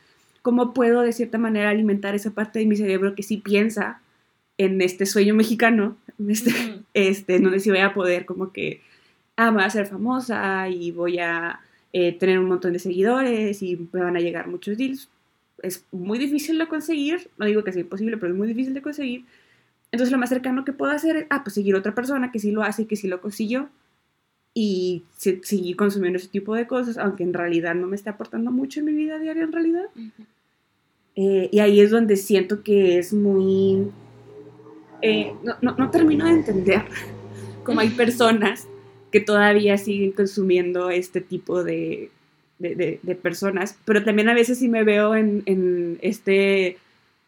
¿cómo puedo de cierta manera alimentar esa parte de mi cerebro que sí piensa en este sueño mexicano, en este, este, donde sí voy a poder como que, ah, me voy a ser famosa y voy a eh, tener un montón de seguidores y me van a llegar muchos deals? Es muy difícil de conseguir, no digo que sea imposible, pero es muy difícil de conseguir. Entonces lo más cercano que puedo hacer es, ah, pues seguir otra persona que sí lo hace y que sí lo consiguió y seguir consumiendo ese tipo de cosas, aunque en realidad no me está aportando mucho en mi vida diaria en realidad. Eh, y ahí es donde siento que es muy... Eh, no, no, no termino de entender cómo hay personas que todavía siguen consumiendo este tipo de de, de- de personas, pero también a veces sí me veo en, en este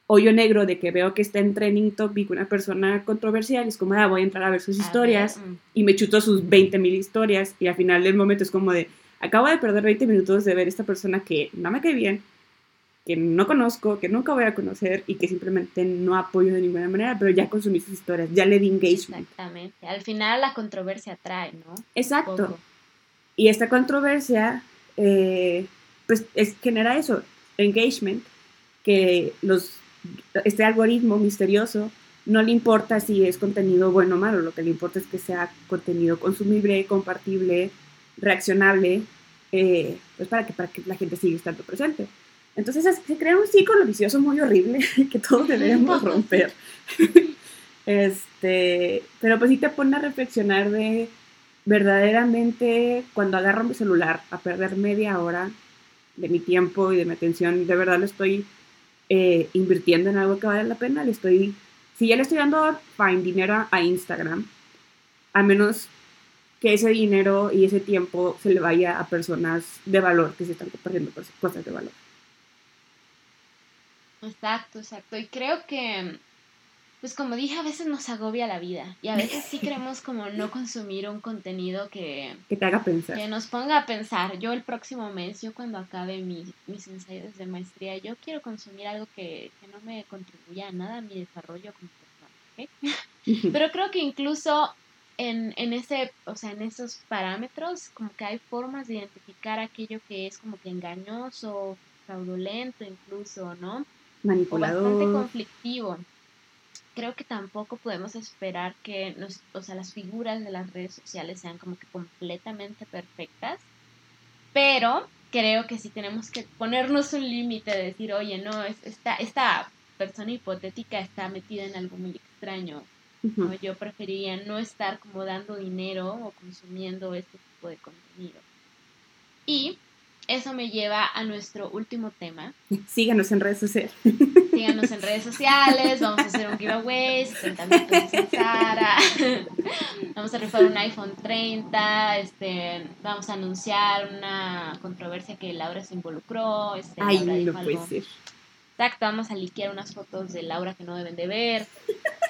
hoyo negro de que veo que está en trending topic una persona controversial, y es como, ah, voy a entrar a ver sus historias ver, mm, y me chuto sus 20 mil historias y al final del momento es como de, acabo de perder 20 minutos de ver esta persona que no me cae bien, que no conozco, que nunca voy a conocer y que simplemente no apoyo de ninguna manera, pero ya consumí sus historias, ya le di engagement. Exactamente. Al final la controversia atrae, ¿no? Exacto. Y esta controversia, eh, pues es, genera eso, engagement, que los, este algoritmo misterioso no le importa si es contenido bueno o malo, lo que le importa es que sea contenido consumible, compartible, reaccionable, eh, pues para que, para que la gente siga estando presente. Entonces es- se crea un círculo vicioso muy horrible que todos deberíamos romper. este, pero pues sí te pone a reflexionar de verdaderamente cuando agarro mi celular a perder media hora de mi tiempo y de mi atención, de verdad lo estoy eh, invirtiendo en algo que vale la pena, le estoy, si ya le estoy dando fine dinero a Instagram, a menos que ese dinero y ese tiempo se le vaya a personas de valor que se están compartiendo cos- cosas de valor. Exacto, exacto. Y creo que, pues como dije, a veces nos agobia la vida. Y a veces sí queremos como no consumir un contenido que, Que te haga pensar. que nos ponga a pensar. Yo el próximo mes, yo cuando acabe mis, mis ensayos de maestría, yo quiero consumir algo que, que no me contribuya a nada a mi desarrollo como persona. ¿ok? Pero creo que incluso en, en ese, o sea, en esos parámetros, como que hay formas de identificar aquello que es como que engañoso, fraudulento incluso, ¿no? O bastante Manipulador. conflictivo. Creo que tampoco podemos esperar que nos, o sea, las figuras de las redes sociales sean como que completamente perfectas, pero creo que sí tenemos que ponernos un límite de decir, oye, no, es, esta, esta persona hipotética está metida en algo muy extraño. Yo preferiría no estar como dando dinero o consumiendo este tipo de contenido. Y eso me lleva a nuestro último tema. Síganos en redes sociales. Síganos en redes sociales, vamos a hacer un giveaway, 70 mil pesos en Sara. Vamos a rifar un iPhone 30, este, vamos a anunciar una controversia que Laura se involucró. Este, Ay, no puede algo- ser. Exacto, vamos a liquear unas fotos de Laura que no deben de ver.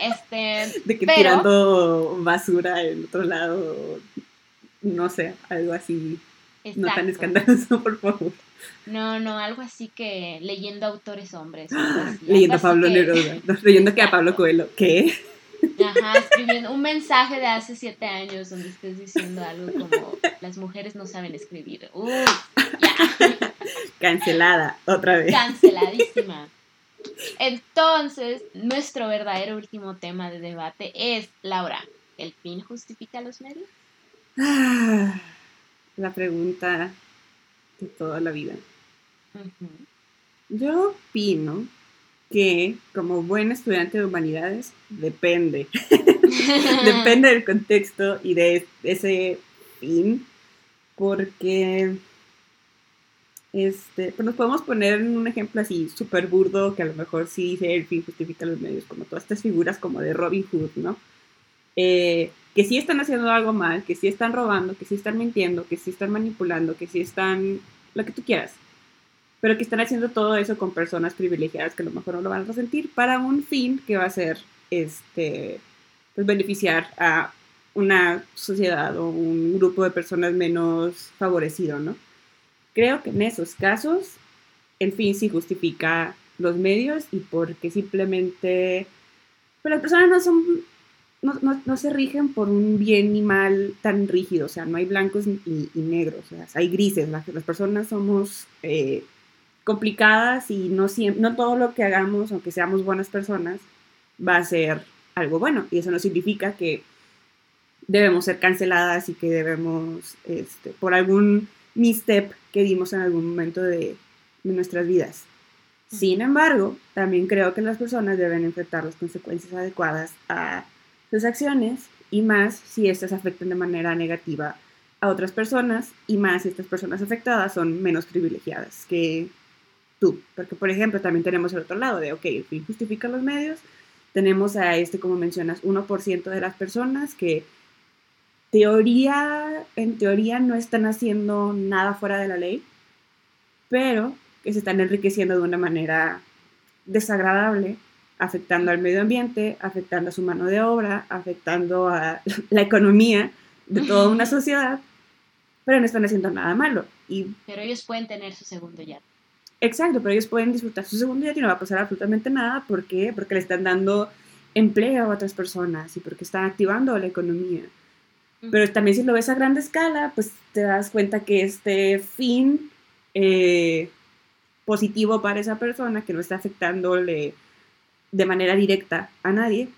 Este, De que pero- tirando basura en otro lado, no sé, algo así, no tan escandaloso, por favor. No, no, algo así que leyendo autores hombres. así, Leyendo a Pablo que- Neruda, no, leyendo que a Pablo. Coelho, ¿qué? Ajá, escribiendo un mensaje de hace siete años donde estés diciendo algo como las mujeres no saben escribir. Uy, ya, Cancelada, otra vez. canceladísima. Entonces, nuestro verdadero último tema de debate es, Laura, ¿el fin justifica los medios? La pregunta de toda la vida. Yo opino que como buen estudiante de humanidades, depende. depende del contexto y de ese fin, porque este, pues nos podemos poner en un ejemplo así súper burdo, que a lo mejor sí dice el fin justifica los medios, como todas estas figuras como de Robin Hood, ¿no? Eh, que sí están haciendo algo mal, que sí están robando, que sí están mintiendo, que sí están manipulando, que sí están lo que tú quieras, pero que están haciendo todo eso con personas privilegiadas que a lo mejor no lo van a resentir para un fin que va a ser este pues beneficiar a una sociedad o un grupo de personas menos favorecido, ¿no? Creo que en esos casos el fin sí justifica los medios y porque simplemente pues las personas no son no, no- no se rigen por un bien ni mal tan rígido, o sea, no hay blancos y, y negros, o sea, hay grises, las, las personas somos eh, complicadas y no, siem- no todo lo que hagamos, aunque seamos buenas personas, va a ser algo bueno. Y eso no significa que debemos ser canceladas y que debemos, este, por algún misstep que dimos en algún momento de, de nuestras vidas. Sin embargo, también creo que las personas deben enfrentar las consecuencias adecuadas a sus acciones y más si estas afectan de manera negativa a otras personas y más si estas personas afectadas son menos privilegiadas que tú. Porque, por ejemplo, también tenemos el otro lado de, ok, el fin justifica los medios. Tenemos a este, como mencionas, 1% de las personas que teoría, en teoría no están haciendo nada fuera de la ley, pero que se están enriqueciendo de una manera desagradable, afectando al medio ambiente, afectando a su mano de obra, afectando a la economía de toda una sociedad, pero no están haciendo nada malo. Y, pero ellos pueden tener su segundo yate. Exacto, pero ellos pueden disfrutar su segundo yate y no va a pasar absolutamente nada. ¿Por qué? Porque le están dando empleo a otras personas y porque están activando la economía. Pero también si lo ves a gran escala, pues te das cuenta que este fin eh, positivo para esa persona, que no está afectándole de manera directa a nadie,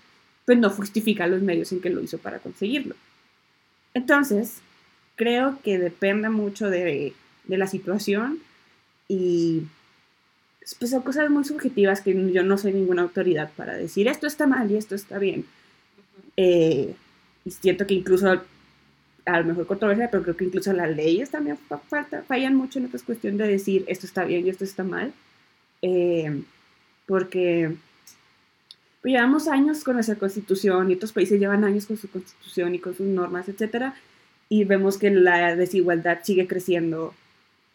pues no justifica los medios en que lo hizo para conseguirlo. Entonces, creo que depende mucho de, la situación y pues son cosas muy subjetivas que yo no soy ninguna autoridad para decir esto está mal y esto está bien. Eh, y siento que incluso, a lo mejor controversia, pero creo que incluso las leyes también falta, fallan mucho en esta cuestión de decir esto está bien y esto está mal. Eh, porque llevamos años con nuestra constitución y otros países llevan años con su constitución y con sus normas, etcétera, y vemos que la desigualdad sigue creciendo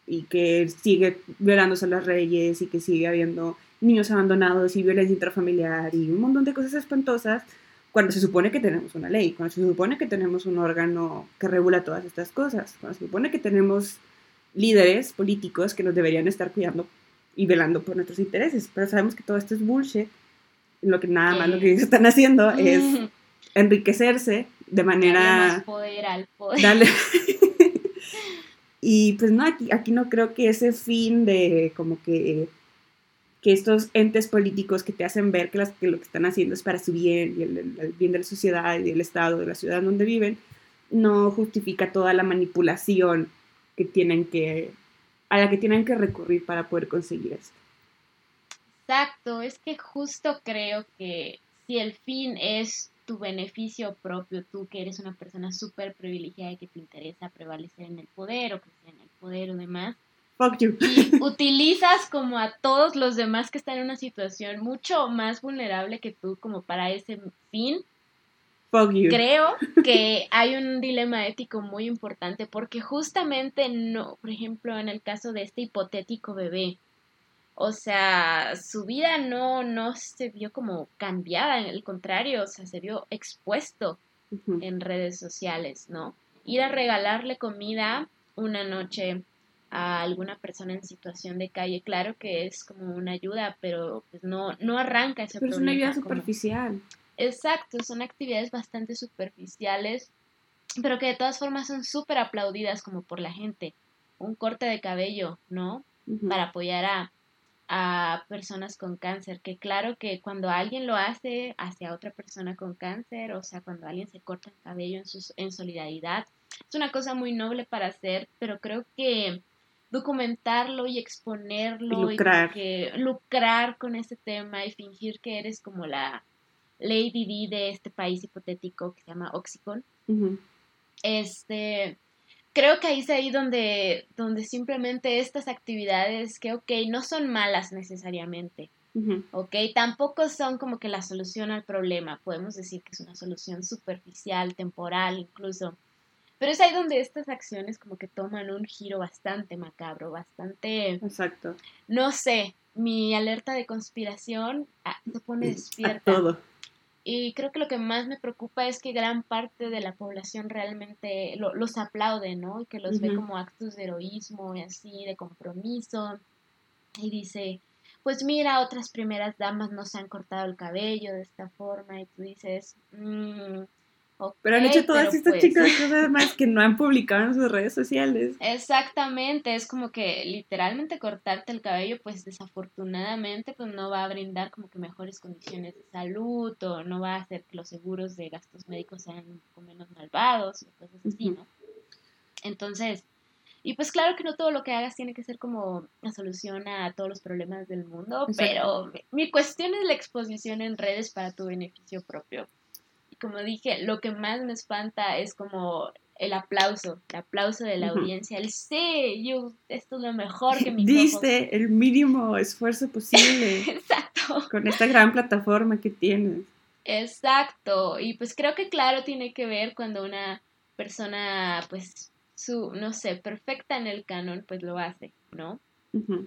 y que sigue violándose las reyes y que sigue habiendo niños abandonados y violencia intrafamiliar y un montón de cosas espantosas cuando se supone que tenemos una ley, cuando se supone que tenemos un órgano que regula todas estas cosas, cuando se supone que tenemos líderes políticos que nos deberían estar cuidando y velando por nuestros intereses, pero sabemos que todo esto es bullshit lo que nada más lo que están haciendo es enriquecerse de manera... Darle más poder al poder. y pues no, aquí, aquí no creo que ese fin de como que, que estos entes políticos que te hacen ver que, las, que lo que están haciendo es para su bien y el, bien de la sociedad y del Estado, de la ciudad donde viven, no justifica toda la manipulación que tienen que, a la que tienen que recurrir para poder conseguir esto. Exacto, es que justo creo que si el fin es tu beneficio propio, tú que eres una persona súper privilegiada y que te interesa prevalecer en el poder o crecer en el poder o demás, Fuck you. y utilizas como a todos los demás que están en una situación mucho más vulnerable que tú como para ese fin, Fuck you. creo que hay un dilema ético muy importante porque justamente no, por ejemplo, en el caso de este hipotético bebé, o sea, su vida no, no se vio como cambiada, en el contrario, o sea, se vio expuesto en redes sociales, ¿no? Ir a regalarle comida una noche a alguna persona en situación de calle, claro que es como una ayuda, pero pues no, no arranca ese pero problema. es una ayuda superficial. Exacto, son actividades bastante superficiales, pero que de todas formas son súper aplaudidas como por la gente. Un corte de cabello, ¿no? Para apoyar a, a personas con cáncer, que claro que cuando alguien lo hace hacia otra persona con cáncer, o sea, cuando alguien se corta el cabello en, sus, en solidaridad, es una cosa muy noble para hacer, pero creo que documentarlo y exponerlo y lucrar, que lucrar con ese tema y fingir que eres como la Lady D de este país hipotético que se llama Oxycon, este creo que ahí es ahí donde, donde simplemente estas actividades que, ok, no son malas necesariamente, ok, tampoco son como que la solución al problema, podemos decir que es una solución superficial, temporal incluso, pero es ahí donde estas acciones como que toman un giro bastante macabro, bastante... Exacto. No sé, mi alerta de conspiración ah, se pone despierta. todo. Y creo que lo que más me preocupa es que gran parte de la población realmente los aplaude, ¿no? Y que los ve como actos de heroísmo y así, de compromiso. Y dice, pues mira, otras primeras damas no se han cortado el cabello de esta forma. Y tú dices, mmm, pero han hecho todas estas pues chicas cosas más que no han publicado en sus redes sociales. Exactamente, es como que literalmente cortarte el cabello, pues desafortunadamente pues no va a brindar como que mejores condiciones de salud o no va a hacer que los seguros de gastos médicos sean un poco menos malvados y cosas así, ¿no? Entonces, y pues claro que no todo lo que hagas tiene que ser como la solución a todos los problemas del mundo, pero mi cuestión es la exposición en redes para tu beneficio propio como dije, lo que más me espanta es como el aplauso, el aplauso de la audiencia, el sí, yo, esto es lo mejor que mis Diste el mínimo esfuerzo posible. Exacto. Con esta gran plataforma que tienes. Exacto. Y pues creo que claro tiene que ver cuando una persona, pues, su, no sé, perfecta en el canon, pues lo hace, ¿no?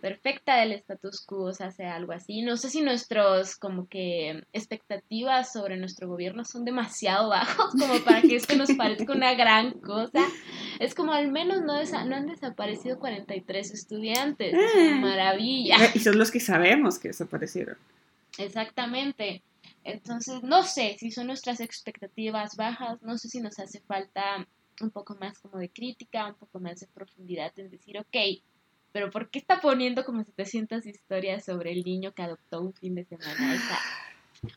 Perfecta del status quo se hace algo así. No sé si nuestros como que expectativas sobre nuestro gobierno son demasiado bajos como para que esto nos parezca una gran cosa. Es como al menos no, no han desaparecido 43 estudiantes. es una eh. maravilla. Y son los que sabemos que desaparecieron. Exactamente. Entonces, no sé si son nuestras expectativas bajas, no sé si nos hace falta un poco más como de crítica, un poco más de profundidad en decir, ok, pero ¿por qué está poniendo como 700 historias sobre el niño que adoptó un fin de semana esa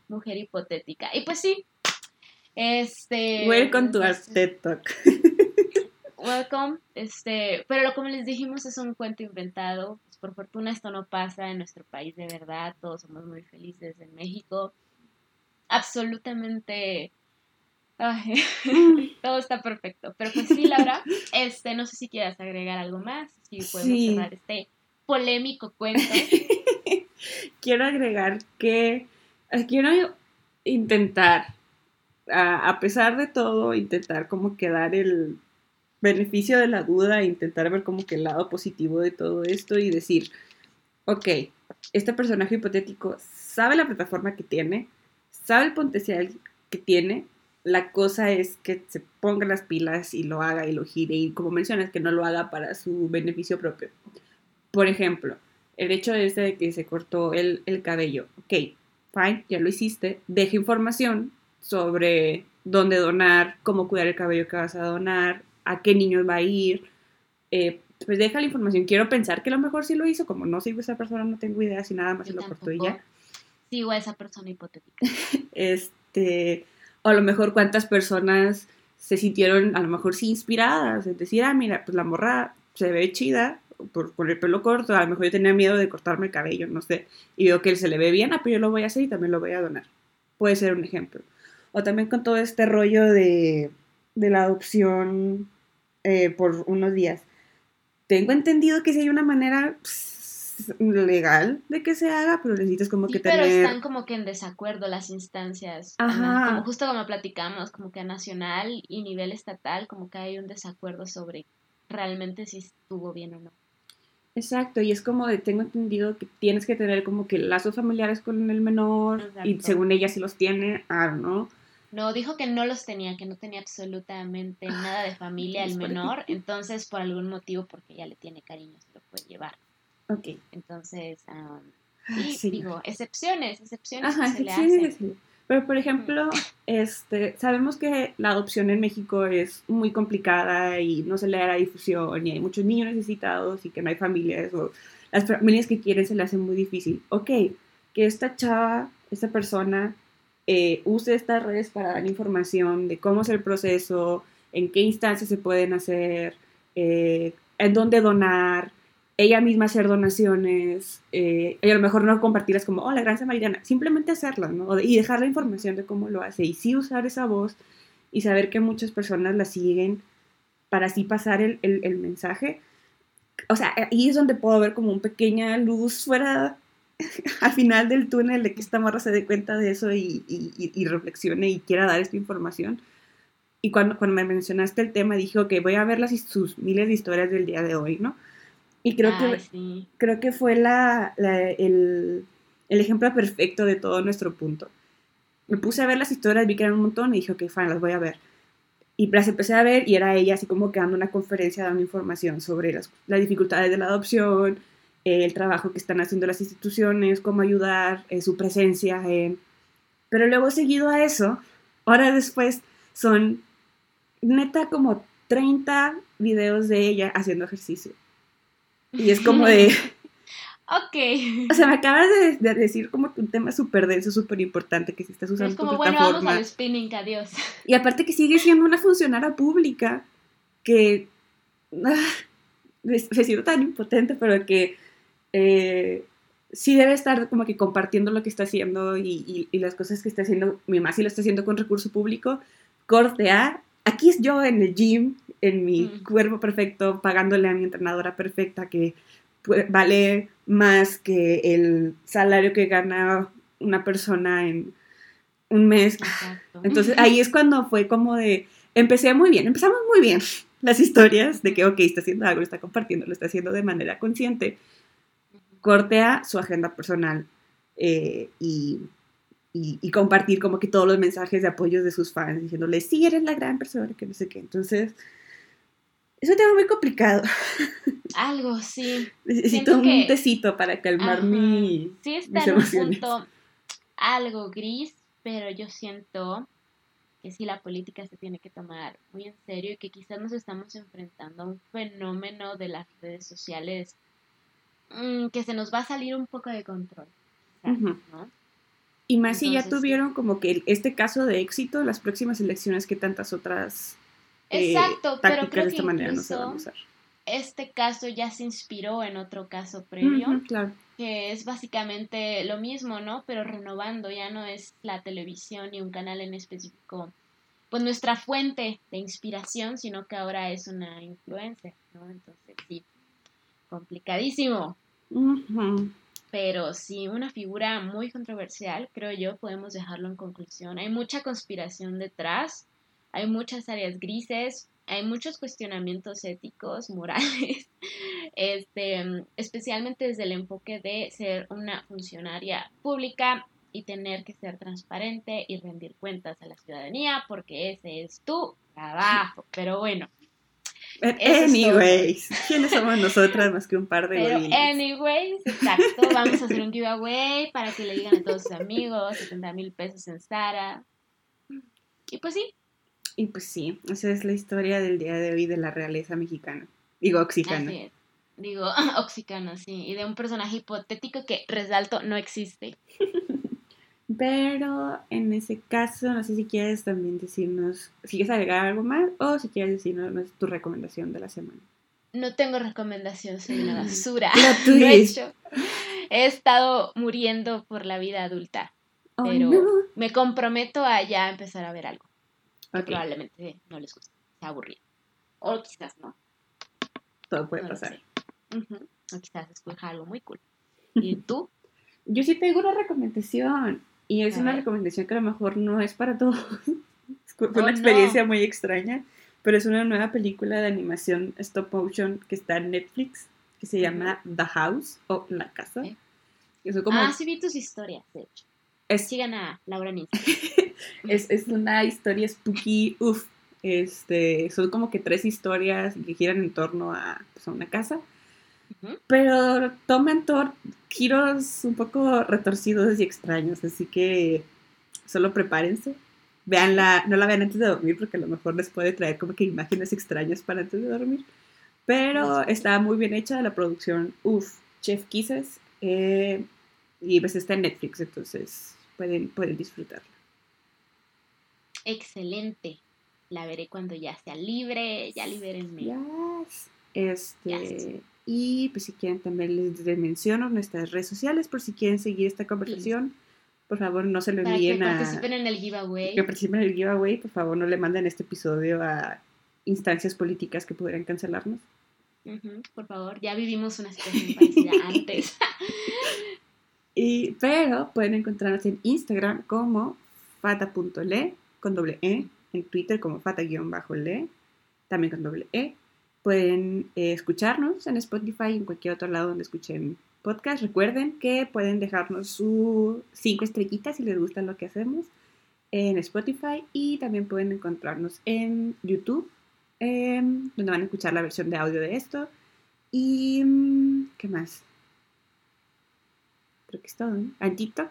mujer hipotética? Y pues sí, este... Welcome to our TED Talk. Welcome, este, pero como les dijimos es un cuento inventado, pues por fortuna esto no pasa en nuestro país de verdad, todos somos muy felices en México, absolutamente todo está perfecto. Pero pues sí, Laura, este, no sé si quieras agregar algo más, si podemos cerrar este polémico cuento. quiero agregar que eh, quiero intentar, a, pesar de todo, intentar como que dar el beneficio de la duda, intentar ver como que el lado positivo de todo esto y decir, ok, este personaje hipotético sabe la plataforma que tiene, sabe el potencial que tiene, la cosa es que se ponga las pilas y lo haga y lo gire y como mencionas, que no lo haga para su beneficio propio. Por ejemplo, el hecho de este de que se cortó el, cabello. Ok, fine, ya lo hiciste. Deja información sobre dónde donar, cómo cuidar el cabello que vas a donar, a qué niños va a ir. Eh, pues deja la información. Quiero pensar que a lo mejor sí lo hizo, como no sigo esa persona, no tengo idea si nada más se lo cortó y ya. Sigo a esa persona hipotética. este o a lo mejor cuántas personas se sintieron a lo mejor sí inspiradas, es decir, ah, mira, pues la morra se ve chida por, el pelo corto, a lo mejor yo tenía miedo de cortarme el cabello, no sé, y veo que él se le ve bien, ah, pero yo lo voy a hacer y también lo voy a donar. Puede ser un ejemplo. O también con todo este rollo de, de la adopción eh, por unos días. Tengo entendido que si hay una manera legal de que se haga, pero necesitas como que tener... Pero están como que en desacuerdo las instancias, como justo como platicamos, como que a nacional y nivel estatal, como que hay un desacuerdo sobre realmente si estuvo bien o no. Exacto, y es como de, tengo entendido que tienes que tener como que lazos familiares con el menor, y según ella sí los tiene, ah, ¿no? No, dijo que no los tenía, que no tenía absolutamente nada de familia el menor, entonces por algún motivo, porque ella le tiene cariño, se lo puede llevar. Ok. Entonces, digo, excepciones, excepciones se le hacen. Pero, por ejemplo, este, sabemos que la adopción en México es muy complicada y no se le da la difusión y hay muchos niños necesitados y que no hay familias o las familias que quieren se le hace muy difícil. Ok, que esta chava, esta persona, eh, use estas redes para dar información de cómo es el proceso, en qué instancias se pueden hacer, eh, en dónde donar, ella misma hacer donaciones, eh, y a lo mejor no compartirlas como, oh, la gran samaritana, simplemente hacerlas, ¿no? Y dejar la información de cómo lo hace, y sí usar esa voz y saber que muchas personas la siguen para así pasar el, el, mensaje. O sea, ahí es donde puedo ver como una pequeña luz fuera al final del túnel de que esta morra se dé cuenta de eso y, y, y, reflexione y quiera dar esta información. Y cuando, cuando me mencionaste el tema, dije, ok, voy a ver las, sus miles de historias del día de hoy, ¿no? Y creo, que, creo que fue la, el, ejemplo perfecto de todo nuestro punto. Me puse a ver las historias, vi que eran un montón y dije, ok, fine, las voy a ver. Y las empecé a ver y era ella así como que dando una conferencia, dando información sobre las, las dificultades de la adopción, el trabajo que están haciendo las instituciones, cómo ayudar, eh, su presencia en... Pero luego seguido a eso, ahora después son neta como 30 videos de ella haciendo ejercicio. Y es como de... ok. O sea, me acabas de, decir como que un tema súper denso, súper importante que si estás usando Es como, bueno, vamos al spinning, adiós. Y aparte que sigue siendo una funcionaria pública que... Ah, me, siento tan impotente, pero que... Eh, sí debe estar como que compartiendo lo que está haciendo y, y, las cosas que está haciendo, mi mamá sí lo está haciendo con recurso público, corte A, aquí es yo en el gym, en mi cuerpo perfecto, pagándole a mi entrenadora perfecta que vale más que el salario que gana una persona en un mes. Entonces ahí es cuando fue como de, empecé muy bien, empezamos muy bien las historias de que, ok, está haciendo algo, lo está compartiendo, lo está haciendo de manera consciente, cortea su agenda personal eh, y, y, y compartir como que todos los mensajes de apoyo de sus fans, diciéndoles, sí, eres la gran persona, que no sé qué. Entonces, es un tema muy complicado. Algo, sí. Necesito Siento un que- tecito para calmar Ajá. mi... Sí está mis en un emociones. punto algo gris, pero yo siento que sí la política se tiene que tomar muy en serio y que quizás nos estamos enfrentando a un fenómeno de las redes sociales mm, que se nos va a salir un poco de control. Y más si ya tuvieron como que este caso de éxito, las próximas elecciones que tantas otras eh, Exacto, pero creo de que esta manera no se van a incluso usar. este caso ya se inspiró en otro caso previo. Claro. que es básicamente lo mismo, ¿no? Pero renovando, ya no es la televisión ni un canal en específico, pues nuestra fuente de inspiración, sino que ahora es una influencer, ¿no? Entonces, sí, complicadísimo. Pero sí, una figura muy controversial, creo yo, podemos dejarlo en conclusión. Hay mucha conspiración detrás, hay muchas áreas grises, hay muchos cuestionamientos éticos, morales, este, especialmente desde el enfoque de ser una funcionaria pública y tener que ser transparente y rendir cuentas a la ciudadanía, porque ese es tu trabajo. Pero bueno, But anyways, ¿quiénes somos nosotras más que un par de Pero anyways, exacto, vamos a hacer un giveaway para que le digan a todos sus amigos, 70 mil pesos en Sara. Y pues sí, Y pues sí, esa es la historia del día de hoy de la realeza mexicana. Digo, oxicana. Digo, oxicano, sí. Y de un personaje hipotético que, resalto, no existe. Pero en ese caso, no sé si quieres también decirnos, si quieres agregar algo más o si quieres decirnos tu recomendación de la semana. No tengo recomendación, soy una basura. No he hecho. He estado muriendo por la vida adulta. Oh, Pero- no. Me comprometo a ya empezar a ver algo. Probablemente no les guste, sea aburrido. O quizás no. todo puede no pasar. O quizás escoja algo muy cool. ¿Y tú? Yo sí tengo una recomendación. Y es A una ver. recomendación que a lo mejor no es para todos. Fue Oh, una no. experiencia muy extraña. Pero es una nueva película de animación stop motion que está en Netflix. Que se llama The House o La Casa. Ok. Que son como, Ah, sí vi tus historias, de hecho. Es, Sigan a Laura Instagram. es, es una historia spooky. Uf. Este, son como que tres historias que giran en torno a, pues, a una casa. Pero toman giros un poco retorcidos y extraños, así que solo prepárense. Veanla, no la vean antes de dormir porque a lo mejor les puede traer como que imágenes extrañas para antes de dormir. Pero está muy bien hecha la producción, uff, Chef Kisses, eh, y pues está en Netflix, entonces pueden, pueden disfrutarla. Excelente. La veré cuando ya sea libre. Ya libérenme. Yes. Este, Yes. Y pues si quieren también les, les menciono nuestras redes sociales por si quieren seguir esta conversación. Por favor, no se lo Para que envíen a... participen en el giveaway. que participen en el giveaway. Por favor, no le manden este episodio a instancias políticas que pudieran cancelarnos. Ujú, Por favor, ya vivimos una situación parecida antes. Y, pero pueden encontrarnos en Instagram como fata.le con doble E, en Twitter como fata-le, también con doble E. Pueden eh, escucharnos en Spotify y en cualquier otro lado donde escuchen podcast. Recuerden que pueden dejarnos sus cinco estrellitas si les gusta lo que hacemos en Spotify y también pueden encontrarnos en YouTube, em, donde van a escuchar la versión de audio de esto. Y, mm, ¿qué más? Creo que es todo, ¿no? En TikTok.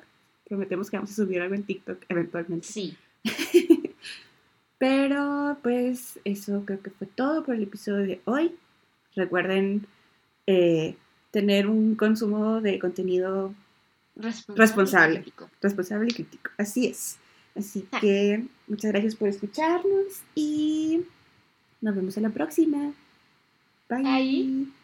Prometemos que vamos a subir algo en TikTok eventualmente. Sí. Pero pues eso creo que fue todo por el episodio de hoy. Recuerden eh, tener un consumo de contenido Responsable. Responsable. y crítico. Así es. Así que muchas gracias por escucharnos y nos vemos en la próxima. Bye. Bye.